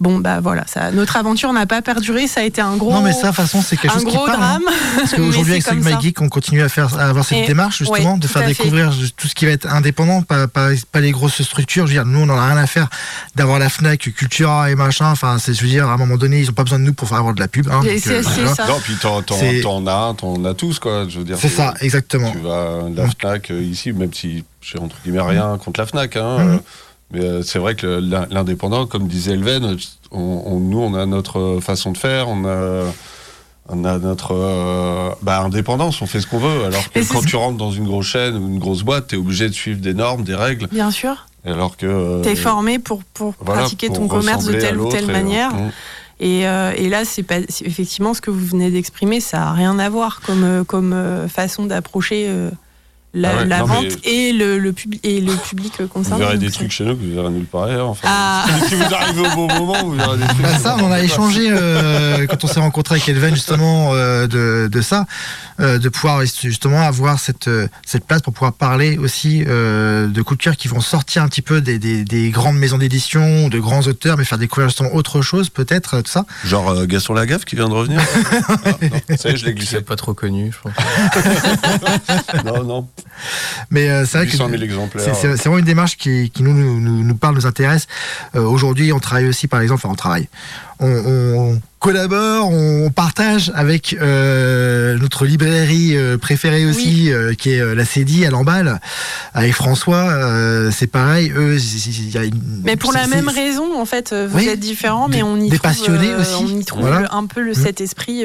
Bon bah voilà, ça, notre aventure n'a pas perduré, ça a été un gros Non, mais ça, de toute façon, c'est quelque un chose qui gros parle. hein. drame. Parce Mais qu'aujourd'hui, c'est avec ça. Geek, on continue à, faire, à avoir cette Et- démarche, justement, ouais, de faire fait. découvrir tout ce qui va être indépendant, pas, pas, pas les grosses structures. Je veux dire, nous, on n'en a rien à faire d'avoir la Fnac, Cultura et machin. Enfin, c'est, je veux dire, à un moment donné, ils n'ont pas besoin de nous pour faire avoir de la pub. hein. C'est- euh, ça. Non, puis t'en, as, t'en as tous, quoi. Je veux dire, C'est ça, exactement. Tu vas à la Fnac euh, ici, même si j'ai entre guillemets rien contre la Fnac, hein, Mhm. euh, mais euh, c'est vrai que l'indépendant, comme disait Elven, on, on- nous on a notre façon de faire, on a, on a notre euh, bah, indépendance, on fait ce qu'on veut. Alors que quand tu rentres dans une grosse chaîne ou une grosse boîte, t'es obligé de suivre des normes, des règles. Bien sûr. Alors que euh, T'es formé pour, pour voilà, pratiquer pour ton commerce de telle ou telle et, manière. euh, Et, euh, et là, c'est pas effectivement ce que vous venez d'exprimer, ça a rien à voir comme, euh, comme euh, façon d'approcher euh, la, Ah ouais, la non, vente mais- et le, le, public et le public Vous concerné. verrez des trucs chez nous que vous verrez nulle part ailleurs. Enfin, Ah. si vous arrivez au bon moment, vous verrez des trucs. Bah ça, vous on en a échangé euh, quand on s'est rencontré avec Elven justement euh, de, de ça, euh, de pouvoir justement avoir cette, cette place pour pouvoir parler aussi euh, de coups de cœur qui vont sortir un petit peu des, des, des grandes maisons d'édition, de grands auteurs, mais faire découvrir justement autre chose peut-être, tout ça. Genre euh, Gaston Lagaffe qui vient de revenir. Ah, non, ça y est, je l'ai glissé. pas trop connu, je pense. Non, non. Mais euh, c'est vrai que 800 000 exemplaires. C'est- vraiment une démarche qui, qui nous, nous, nous- nous parle, nous intéresse. Euh, Aujourd'hui, on travaille aussi, par exemple, enfin, on travaille. On, on collabore, on partage avec euh, notre librairie euh, préférée aussi, euh, qui est la CEDI à l'emballe, avec François. euh, c'est pareil, eux, y a une- Mais pour la même raison, en fait, vous Oui, êtes différents, mais on y des trouve, passionnés aussi, On y trouve voilà. un peu le, Mm. cet esprit,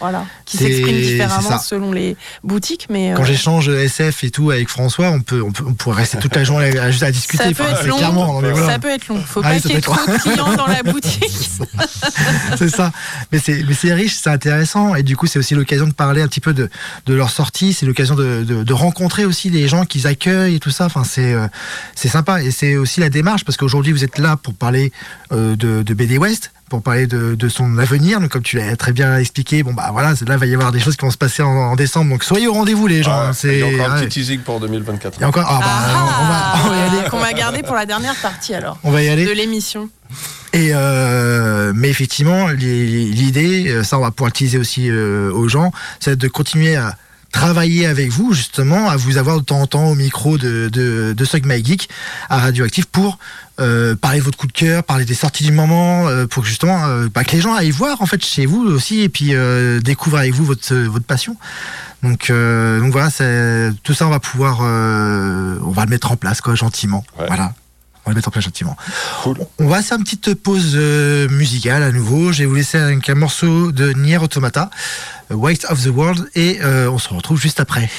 voilà, qui s'exprime différemment selon les boutiques, mais Quand j'échange SF et tout avec François, on peut, on peut, on pourrait rester toute la journée à, juste à discuter. ça peut Enfin, être long. clairement, voilà. Ça peut être long. Faut Ah pas qu'il y ait trop de clients dans la boutique. c'est ça. Mais c'est, mais c'est riche, c'est intéressant. Et du coup, c'est aussi l'occasion de parler un petit peu de, de leur sortie. C'est l'occasion de, de, de rencontrer aussi des gens qu'ils accueillent et tout ça. Enfin, c'est, euh, c'est sympa. Et c'est aussi la démarche parce qu'aujourd'hui, vous êtes là pour parler euh, de, de BD West, pour parler de, de son avenir. Donc, comme tu l'as très bien expliqué, bon, bah voilà, là, il va y avoir des choses qui vont se passer en, en décembre. Donc, soyez au rendez-vous, les gens. Hein. c'est, il y a encore un petit teasing pour 2024. Il y a encore, ah, bah, on, va, on va y aller. qu'on va garder pour la dernière partie alors On va y aller. de l'émission. Et euh, mais effectivement, li- l'idée, euh, ça on va pouvoir le teaser aussi euh, aux gens, c'est de continuer à travailler avec vous justement, à vous avoir de temps en temps au micro de, de, de Suck My Geek à Radioactif pour euh, parler de votre coup de cœur, parler des sorties du moment, euh, pour justement euh, bah, que les gens aillent voir en fait chez vous aussi et puis euh, découvrent avec vous votre, votre passion. Donc, euh, donc voilà, tout ça on va pouvoir, euh, on va le mettre en place quoi, gentiment. Ouais. Voilà. On va le mettre en place gentiment. Cool. On va faire une petite pause euh, musicale à nouveau. Je vais vous laisser avec un morceau de Nier Automata, euh, White of the World, et euh, on se retrouve juste après.「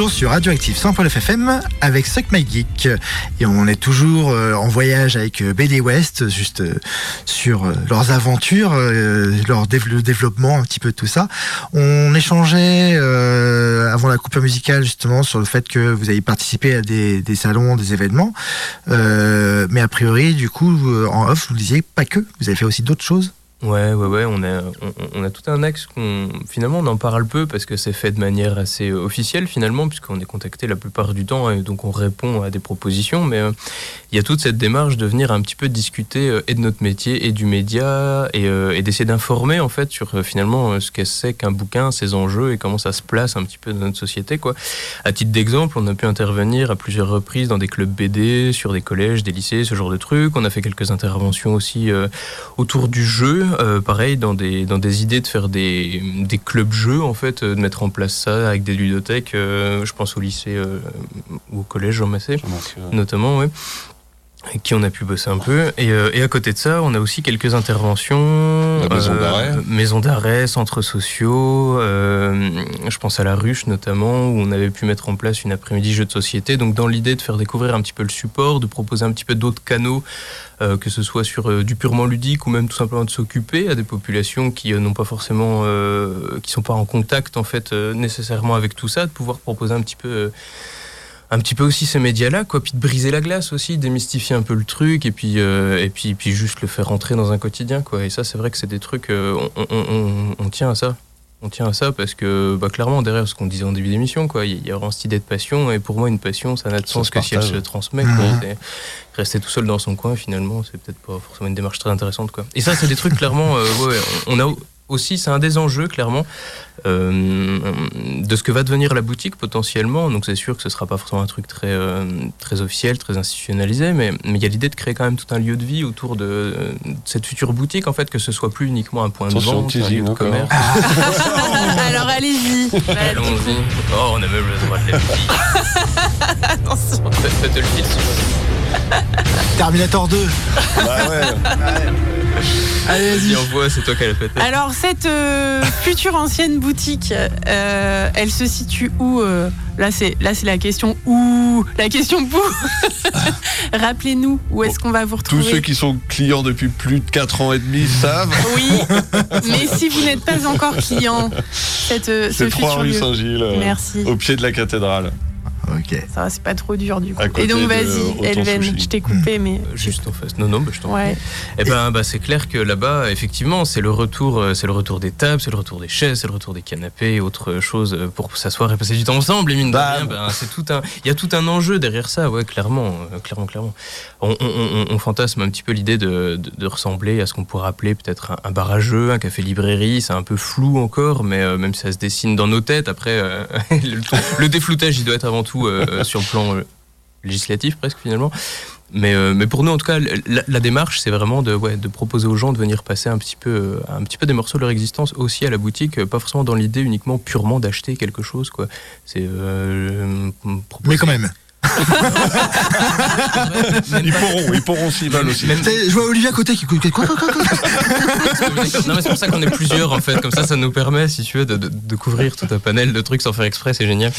toujours sur Radioactive 100.9 FM avec Suck My Geek. Et on est toujours euh, en voyage avec euh, BD West, juste euh, sur leurs aventures, leur le développement, un petit peu tout ça. On échangeait avant la coupure musicale justement sur le fait que vous avez participé à des, des salons, des événements. mais a priori, du coup, en off, vous disiez pas que, vous avez fait aussi d'autres choses Ouais, ouais, ouais, on a, tout un axe qu'on finalement on en parle peu parce que c'est fait de manière assez officielle finalement puisqu'on est contacté la plupart du temps et donc on répond à des propositions, mais euh, il y a toute cette démarche de venir un petit peu discuter euh, et de notre métier et du média et, euh, d'essayer d'informer en fait sur finalement ce qu'est c'est qu'un bouquin, ses enjeux et comment ça se place un petit peu dans notre société quoi. À titre d'exemple, on a pu intervenir à plusieurs reprises dans des clubs BD, sur des collèges, des lycées, ce genre de trucs. On a fait quelques interventions aussi autour du jeu euh, pareil, dans des, dans des idées de faire des, des clubs jeux, en fait, euh, de mettre en place ça avec des ludothèques, euh, je pense au lycée ou au collège Jean Massé, notamment, ouais avec qui on a pu bosser un peu. Et, et, à côté de ça, on a aussi quelques interventions. maison d'arrêt. Maison d'arrêt, centres sociaux. je pense à la ruche notamment, où on avait pu mettre en place une après-midi jeu de société. Donc dans l'idée de faire découvrir un petit peu le support, de proposer un petit peu d'autres canaux euh, que ce soit sur euh, du purement ludique ou même tout simplement de s'occuper à des populations qui euh, n'ont pas forcément, qui sont pas en contact en fait nécessairement avec tout ça, de pouvoir proposer un petit peu un petit peu aussi ces médias-là, quoi, puis de briser la glace aussi, démystifier un peu le truc, et puis, et puis, puis juste le faire rentrer dans un quotidien, quoi. Et ça, c'est vrai que c'est des trucs, on, on, tient à ça. On tient à ça parce que bah, clairement derrière ce qu'on disait en début d'émission quoi il y a vraiment cette idée de passion et pour moi une passion ça n'a de sens que si elle se transmet mmh. rester tout seul dans son coin finalement c'est peut-être pas forcément une démarche très intéressante quoi. Et ça c'est des trucs clairement euh, ouais, on a aussi, c'est un des enjeux, clairement, euh, de ce que va devenir la boutique potentiellement. Donc, c'est sûr que ce ne sera pas forcément un truc très, euh, très officiel, très institutionnalisé, mais il y a l'idée de créer quand même tout un lieu de vie autour de, cette future boutique, en fait, que ce soit plus uniquement un point de vente, un lieu de commerce. Alors, allez-y. Allons-y. Oh, on a même le droit de la vie. Attention. Faites le fil. Terminator 2. Bah ouais. Allez, vas-y. voit, c'est toi qui as la pété. Alors, cette euh, future ancienne boutique, euh, elle se situe où euh Là, c'est là, c'est la question où La question où Rappelez-nous, où est-ce qu'on va vous retrouver Tous ceux qui sont clients depuis plus de 4 ans et demi savent. Oui, mais si vous n'êtes pas encore client, cette, ce 3 rue Saint-Gilles, Merci. au pied de la cathédrale. Ok. Ça va, c'est pas trop dur du coup. Et donc vas-y, Elven, je t'ai coupé, mais. Euh, juste en face. Non, non, bah, je t'en ouais. Eh ben, bah, c'est clair que là-bas, effectivement, c'est le retour, euh, c'est le retour des tables, c'est le retour des chaises, c'est le retour des canapés, et autre chose euh, pour s'asseoir et passer du temps ensemble. Et mine de bah, rien, ben, c'est tout un, il y a tout un enjeu derrière ça, ouais, clairement, clairement, clairement. On, on, on, fantasme un petit peu l'idée de, de, ressembler à ce qu'on pourrait appeler peut-être un, bar à jeu, un café-librairie. C'est un peu flou encore, mais même si ça se dessine dans nos têtes, après, le, le, défloutage, il doit être avant tout sur le plan euh, législatif presque finalement. Mais, euh, mais pour nous, en tout cas, la, démarche, c'est vraiment de, ouais, de proposer aux gens de venir passer un petit, peu, euh, un petit peu des morceaux de leur existence aussi à la boutique, pas forcément dans l'idée uniquement purement d'acheter quelque chose. Quoi. C'est, mais quand même ils pourront, ils pourront s'ils veulent aussi. Je vois Olivier à côté qui quoi, quoi, quoi, Non mais c'est pour ça qu'on est plusieurs en fait, comme ça ça nous permet si tu veux de, de, couvrir tout un panel de trucs sans faire exprès, c'est génial.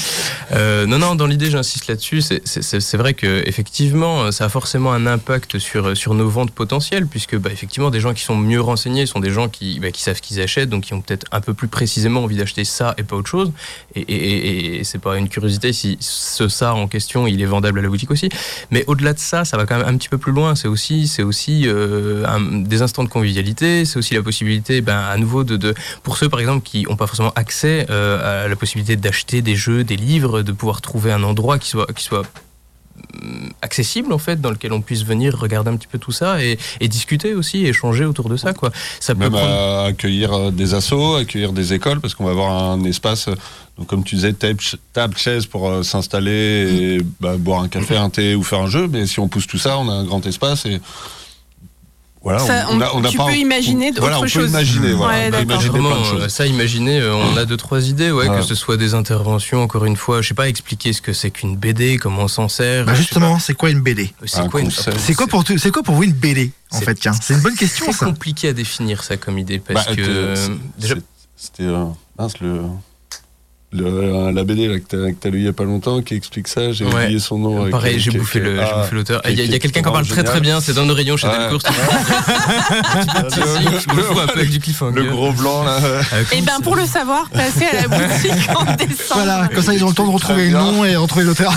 Euh, non non, dans l'idée j'insiste là-dessus, c'est vrai que effectivement ça a forcément un impact sur, sur nos ventes potentielles puisque bah, effectivement des gens qui sont mieux renseignés sont des gens qui, bah, qui savent ce qu'ils achètent donc qui ont peut-être un peu plus précisément envie d'acheter ça et pas autre chose. Et, et, et c'est pas une curiosité si ce ça en question il est vendable à la boutique aussi. Mais au-delà de ça, ça va quand même un petit peu plus loin. C'est aussi, c'est aussi euh, des instants de convivialité. C'est aussi la possibilité, ben, à nouveau, de, pour ceux par exemple qui n'ont pas forcément accès euh, à la possibilité d'acheter des jeux, des livres, de pouvoir trouver un endroit qui soit, qui soit accessible en fait dans lequel on puisse venir regarder un petit peu tout ça et, discuter aussi échanger autour de ça quoi ça peut Même accueillir euh, des assos accueillir des écoles parce qu'on va avoir un espace donc, comme tu disais, table, chaise pour euh, s'installer et bah, boire un café, un thé ou faire un jeu. Mais si on pousse tout ça, on a un grand espace et voilà, on, on, tu peux imaginer d'autres voilà, on choses. Peut imaginer, voilà, ouais, imaginer plein Ça, imaginer, euh, on a deux trois idées, ouais, que ce soit des interventions. Encore une fois, je sais pas expliquer ce que c'est qu'une BD, comment on s'en sert. Bah justement, c'est quoi une BD C'est quoi, quoi, pour c'est quoi pour vous une BD en fait Tiens, c'est une bonne question. C'est compliqué à définir ça comme idée parce bah, que déjà c'était mince le le, la BD là, que tu as lu il y a pas longtemps qui explique ça. J'ai oublié son nom. Pareil, j'ai bouffé l'auteur. Il y a, quelqu'un qui en parle très très bien. C'est dans nos rayons chez Delcourt. Le gros blanc là. Et eh ben pour le savoir, passez à la boutique en décembre. Voilà, comme ça ils ont le temps de retrouver le nom et retrouver l'auteur.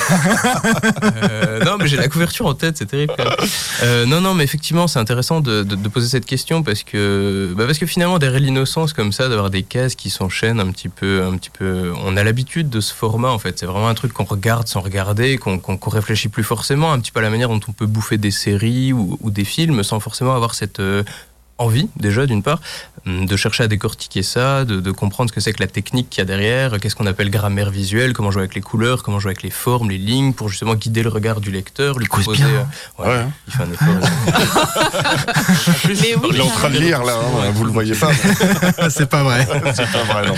Euh, non, mais j'ai la couverture en tête, c'est terrible. Euh, non, non, mais effectivement, c'est intéressant de, poser cette question parce que, bah, parce que finalement, derrière l'innocence comme ça, d'avoir des cases qui s'enchaînent un petit peu, un petit peu, on a l'habitude de ce format en fait. C'est vraiment un truc qu'on regarde sans regarder, qu'on qu réfléchit plus forcément, un petit peu à la manière dont on peut bouffer des séries ou, des films sans forcément avoir cette euh, envie déjà d'une part hum, de chercher à décortiquer ça, de, comprendre ce que c'est que la technique qu'il y a derrière, qu'est-ce qu'on appelle grammaire visuelle, comment jouer avec les couleurs, comment jouer avec les formes, les lignes, pour justement guider le regard du lecteur, lui proposer. Euh, ouais, Il fait un effort. il est en train de lire là, hein, vous le voyez pas. c'est pas vrai. c'est pas vrai. Non.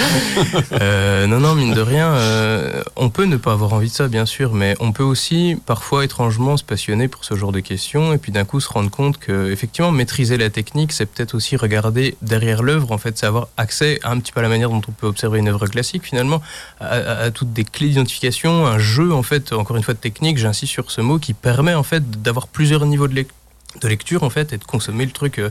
Euh, non, non, mine de rien, euh, on peut ne pas avoir envie de ça, bien sûr, mais on peut aussi parfois étrangement se passionner pour ce genre de questions et puis d'un coup se rendre compte que effectivement maîtriser la technique, c'est peut-être aussi regarder derrière l'œuvre, en fait, c'est avoir accès à un petit peu à la manière dont on peut observer une œuvre classique, finalement, à, toutes des clés d'identification, un jeu, en fait, encore une fois, de technique, j'insiste sur ce mot, qui permet, en fait, d'avoir plusieurs niveaux de, de lecture, en fait, et de consommer le truc euh,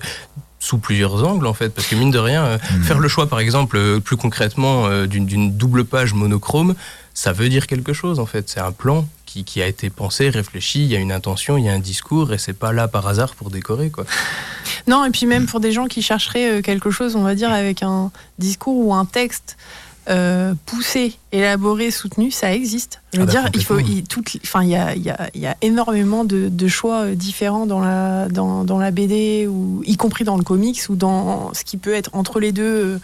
sous plusieurs angles en fait. Parce que mine de rien euh, mmh. faire le choix par exemple euh, plus concrètement d'une double page monochrome ça veut dire quelque chose en fait. C'est un plan qui, a été pensé réfléchi il y a une intention il y a un discours et c'est pas là par hasard pour décorer quoi. Non, et puis même pour des gens qui chercheraient euh, quelque chose, on va dire, avec un discours ou un texte euh, poussé, élaboré, soutenu, ça existe. Je veux ah bah, dire, il faut, il, enfin, il y a, y, a, y a, énormément de, de, choix euh, différents dans la, dans, dans, la BD, ou y compris dans le comics, ou dans ce qui peut être entre les deux.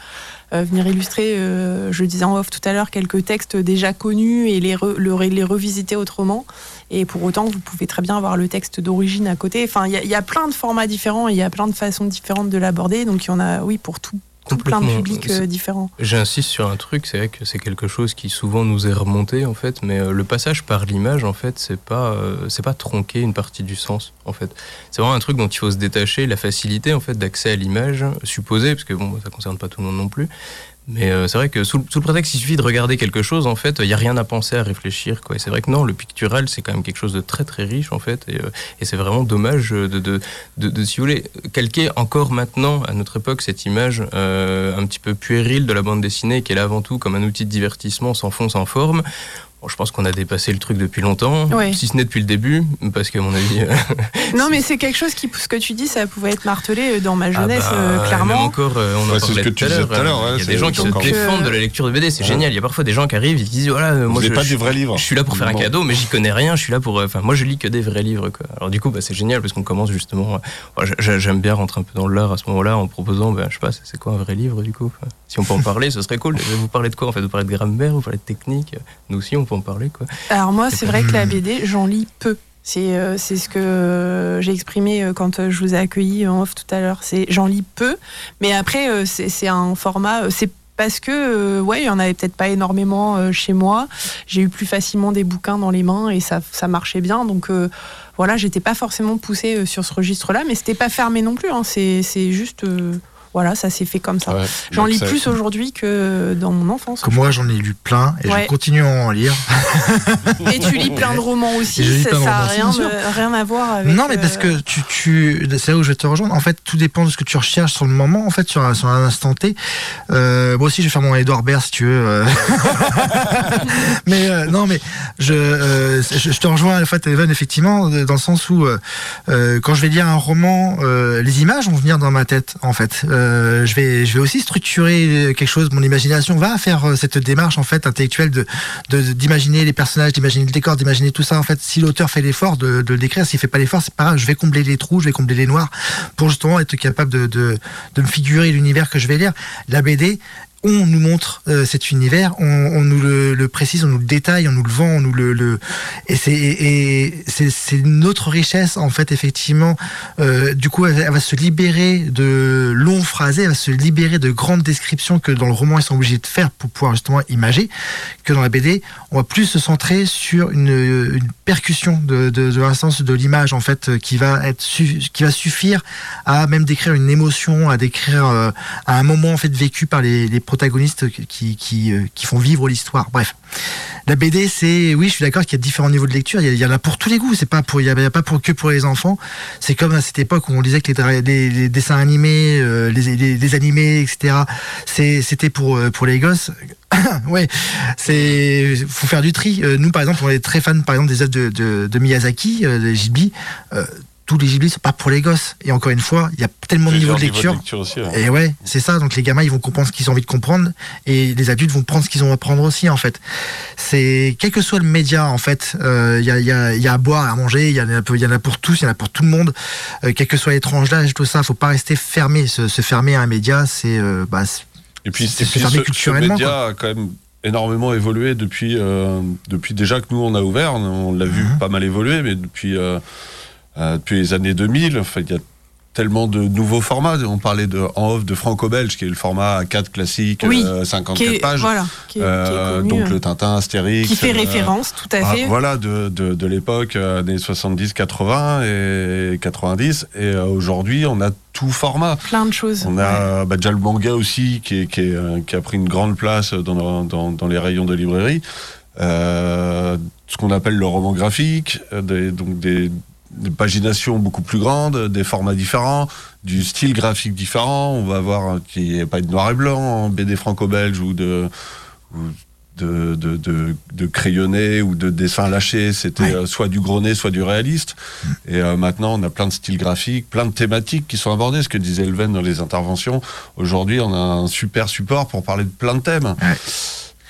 Euh, venir illustrer, euh, je disais en off tout à l'heure, quelques textes déjà connus et les, les revisiter autrement. Et pour autant, vous pouvez très bien avoir le texte d'origine à côté. Enfin, il y, y, a plein de formats différents, il y a plein de façons différentes de l'aborder. Donc il y en a, oui, pour tout, plein de publics euh, différents. J'insiste sur un truc, c'est vrai que c'est quelque chose qui souvent nous est remonté en fait, mais euh, le passage par l'image en fait, c'est pas euh, c'est pas tronquer une partie du sens en fait. C'est vraiment un truc dont il faut se détacher, la facilité en fait d'accès à l'image supposée, parce que bon, ça concerne pas tout le monde non plus, mais euh, c'est vrai que sous, le prétexte qu'il suffit de regarder quelque chose, en fait, il n'y a rien à penser, à réfléchir. Quoi. Et c'est vrai que non, le pictural, c'est quand même quelque chose de très très riche, en fait. Et, euh, c'est vraiment dommage de, de, de, si vous voulez, calquer encore maintenant, à notre époque, cette image euh, un petit peu puérile de la bande dessinée, qui est là avant tout comme un outil de divertissement sans fond, sans forme je pense qu'on a dépassé le truc depuis longtemps, si ce n'est depuis le début, parce qu'à mon avis. Euh, non, mais c'est quelque chose qui, ce que tu dis, ça pouvait être martelé euh, dans ma ah jeunesse, bah, euh, clairement. Même encore, on en parlait tout à l'heure. il y a des gens qui se défendent de la lecture de BD, c'est génial. Il y a parfois des gens qui arrivent, ils disent voilà, moi je, pas des vrais livres. Je suis là pour faire un cadeau, mais j'y connais rien. Je suis là pour. Enfin, moi, je lis que des vrais livres. Quoi. Alors du coup, bah, c'est génial parce qu'on commence justement. J'aime bien rentrer un peu dans l'art à ce moment-là en proposant, ben, je sais pas, c'est quoi un vrai livre du coup. Si on peut en parler, ce serait cool. Vous parlez de quoi en fait? Vous parlez de grammaire, vous parlez de technique? Nous aussi, on en parler quoi. Alors moi, c'est vrai que la BD, j'en lis peu. C'est euh, c'est ce que j'ai exprimé euh, quand je vous ai accueilli en off tout à l'heure. C'est j'en lis peu, mais après euh, c'est un format. C'est parce que ouais, il y en avait peut-être pas énormément chez moi. J'ai eu plus facilement des bouquins dans les mains et ça ça marchait bien. Donc voilà, j'étais pas forcément poussée sur ce registre-là, mais c'était pas fermé non plus. Hein. C'est juste voilà, ça s'est fait comme ça. j'en lis plus aujourd'hui que dans mon enfance. Que moi, j'en ai lu plein et je continue à en lire. et tu lis plein de romans aussi, ça n'a rien, rien, à voir avec. Non, mais parce que euh, tu, tu c'est là où je vais te rejoindre. En fait, tout dépend de ce que tu recherches sur le moment, en fait, sur un, sur un instant T. Euh, moi aussi, je vais faire mon Edouard Baird si tu veux. Euh. mais non, mais je, je, te rejoins, en fait, Evan, effectivement, dans le sens où quand je vais lire un roman, les images vont venir dans ma tête, en fait. Euh, je vais aussi structurer quelque chose. Mon imagination va faire euh, cette démarche en fait intellectuelle de d'imaginer les personnages, d'imaginer le décor, d'imaginer tout ça. En fait, si l'auteur fait l'effort de, le décrire, s'il fait pas l'effort, c'est pas grave. Je vais combler les trous, je vais combler les noirs pour justement être capable de, de, de me figurer l'univers que je vais lire. La BD, on nous montre euh, cet univers, on, nous le, précise, on nous le détaille, on nous le vend, on nous le, le... et c'est c'est notre richesse en fait effectivement. Euh, du coup, elle, va se libérer de longs phrasés, elle va se libérer de grandes descriptions que dans le roman ils sont obligés de faire pour pouvoir justement imager. Que dans la BD, on va plus se centrer sur une, une percussion de, de, de de l'image en fait qui va être qui va suffire à même décrire une émotion, à décrire euh, à un moment en fait vécu par les, les protagonistes qui, qui, euh, qui font vivre l'histoire. Bref. La BD, c'est, oui, je suis d'accord qu'il y a différents niveaux de lecture. Il y, en a pour tous les goûts. C'est pas pour, il y a, pas pour que pour les enfants. C'est comme à cette époque où on disait que les, dessins animés, euh, les, animés, etc. c'était pour, euh, pour les gosses. ouais, c'est faut faire du tri. nous, par exemple, on est très fans, par exemple, des œuvres de Miyazaki, de Ghibli tous les Ghibli sont pas pour les gosses. Et encore une fois, il y a tellement de niveaux de lecture. Et ouais, c'est ça. Donc les gamins, ils vont comprendre ce qu'ils ont envie de comprendre, et les adultes vont prendre ce qu'ils ont à prendre aussi, en fait. C'est quel que soit le média, en fait, euh, il y, a, y, a, y, a, à boire, à manger. Il y, en a, y en a pour tous, il y en a pour tout le monde. Euh, quel que soit l'étrange d'âge, tout ça, faut pas rester fermé. Se, fermer à un média, c'est euh, bah, et puis c'est fermé culturellement. Ce média a quand même énormément évolué depuis depuis déjà que nous on a ouvert. On l'a vu mhm. pas mal évoluer, mais depuis euh, depuis les années 2000. Enfin, il y a tellement de nouveaux formats. On parlait de, en off de franco-belge, qui est le format 4 classique, 54 euh, pages. Voilà, euh, donc le Tintin, Astérix. Qui fait référence, tout à ah, fait. Voilà, de, de, de l'époque, années 70, 80 et 90. Et aujourd'hui, on a tout format. Plein de choses. On a bah, déjà le manga aussi, qui, est, qui, est, qui, a pris une grande place dans, dans, dans les rayons de librairie. Euh, ce qu'on appelle le roman graphique, des, donc des, des paginations beaucoup plus grandes, des formats différents, du style graphique différent. On va voir qu'il n'y a pas de noir et blanc en BD franco-belge ou de, de, de, de, crayonné ou de dessin lâché. C'était euh, soit du gros soit du réaliste. Et euh, maintenant, on a plein de styles graphiques, plein de thématiques qui sont abordées. Ce que disait Elven dans les interventions. Aujourd'hui, on a un super support pour parler de plein de thèmes.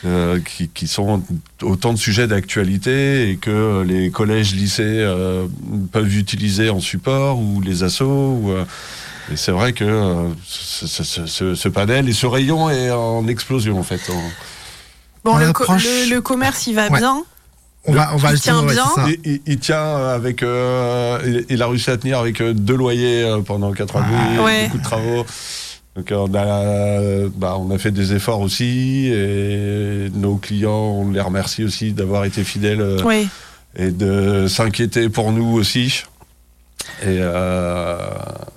Euh, qui, qui, sont autant de sujets d'actualité et que les collèges, lycées euh, peuvent utiliser en support ou les assos. Euh, et c'est vrai que ce, ce, ce, panel et ce rayon est en explosion en fait. Bon, le, le, commerce, il va bien. On va, on va il tient bien. Il, il, tient avec, il, a réussi à tenir avec deux loyers pendant quatre ans, ah, beaucoup de travaux. Donc on a, bah, on a fait des efforts aussi et nos clients, on les remercie aussi d'avoir été fidèles oui. et de s'inquiéter pour nous aussi. Et euh,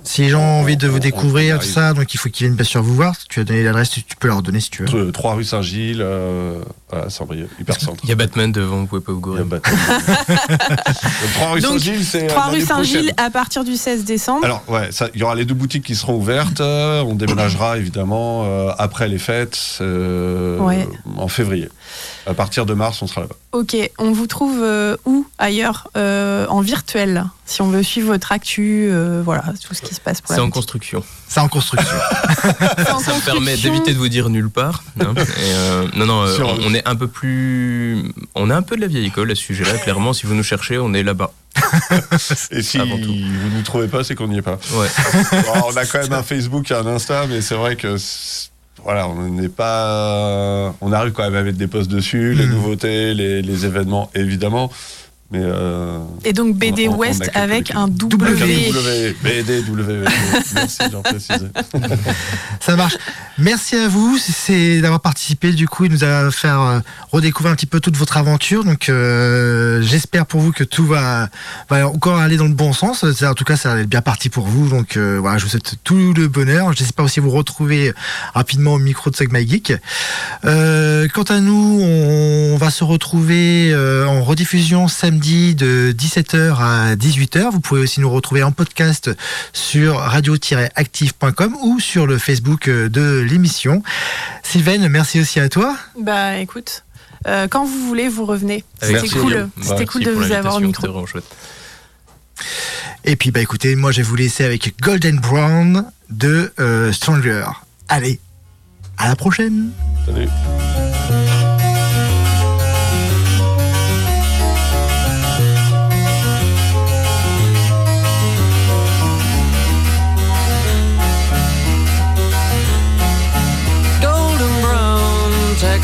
si les gens ont envie de vous découvrir, tout ça, donc il faut qu'ils viennent bien sûr vous voir. Tu as donné l'adresse, tu peux leur donner si tu veux. 3 rue Saint-Gilles, euh, voilà, Saint-Brieuc, hyper centre. Il y a Batman devant, vous pouvez pas vous gourer. 3 rue Saint-Gilles, c'est. 3 rue Saint-Gilles à partir du 16 décembre. Alors, ouais, il y aura les deux boutiques qui seront ouvertes. On déménagera évidemment euh, après les fêtes, euh, en février. À partir de mars, on sera là-bas. Ok, on vous trouve euh, où ailleurs euh, En virtuel, si on veut suivre votre actu, euh, voilà, tout ce qui se passe. C'est en construction. C'est en construction. Ça me permet d'éviter de vous dire nulle part. Hein. non, non, on, est un peu plus. On est un peu de la vieille école à ce sujet-là, clairement. Si vous nous cherchez, on est là-bas. et si vous ne nous trouvez pas, c'est qu'on n'y est pas. Ouais. on a quand même un Facebook et un Insta, mais c'est vrai que voilà, on n'est pas, on arrive quand même à mettre des posts dessus, les hmm. nouveautés, les, les, événements évidemment. Mais euh, et donc BD West avec un W. w. BD W. Merci, j'en. Ça marche. Merci à vous c'est d'avoir participé. Du coup, il nous a fait euh, redécouvrir un petit peu toute votre aventure. Donc, euh, j'espère pour vous que tout va, va encore aller dans le bon sens. En tout cas, ça est bien parti pour vous. Donc, voilà, je vous souhaite tout le bonheur. J'espère aussi vous retrouver rapidement au micro de Sagma Geek. quant à nous, on va se retrouver en rediffusion samedi de 17h à 18h. Vous pouvez aussi nous retrouver en podcast sur radio-active.com ou sur le Facebook de l'émission. Sylvaine, merci aussi à toi. Bah écoute, euh, quand vous voulez, vous revenez. C'était cool, c'était cool de vous avoir au micro. Et puis bah écoutez, moi je vais vous laisser avec Golden Brown de euh, Stronger. Allez, à la prochaine. Salut.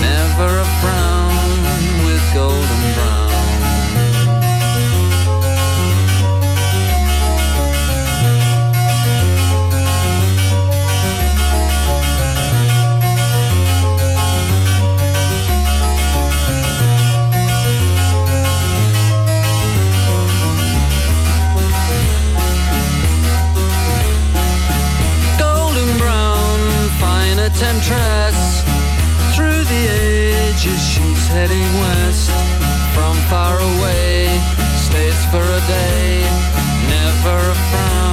never a frown with golden pictures she's heading west from far away stays for a day never a friend.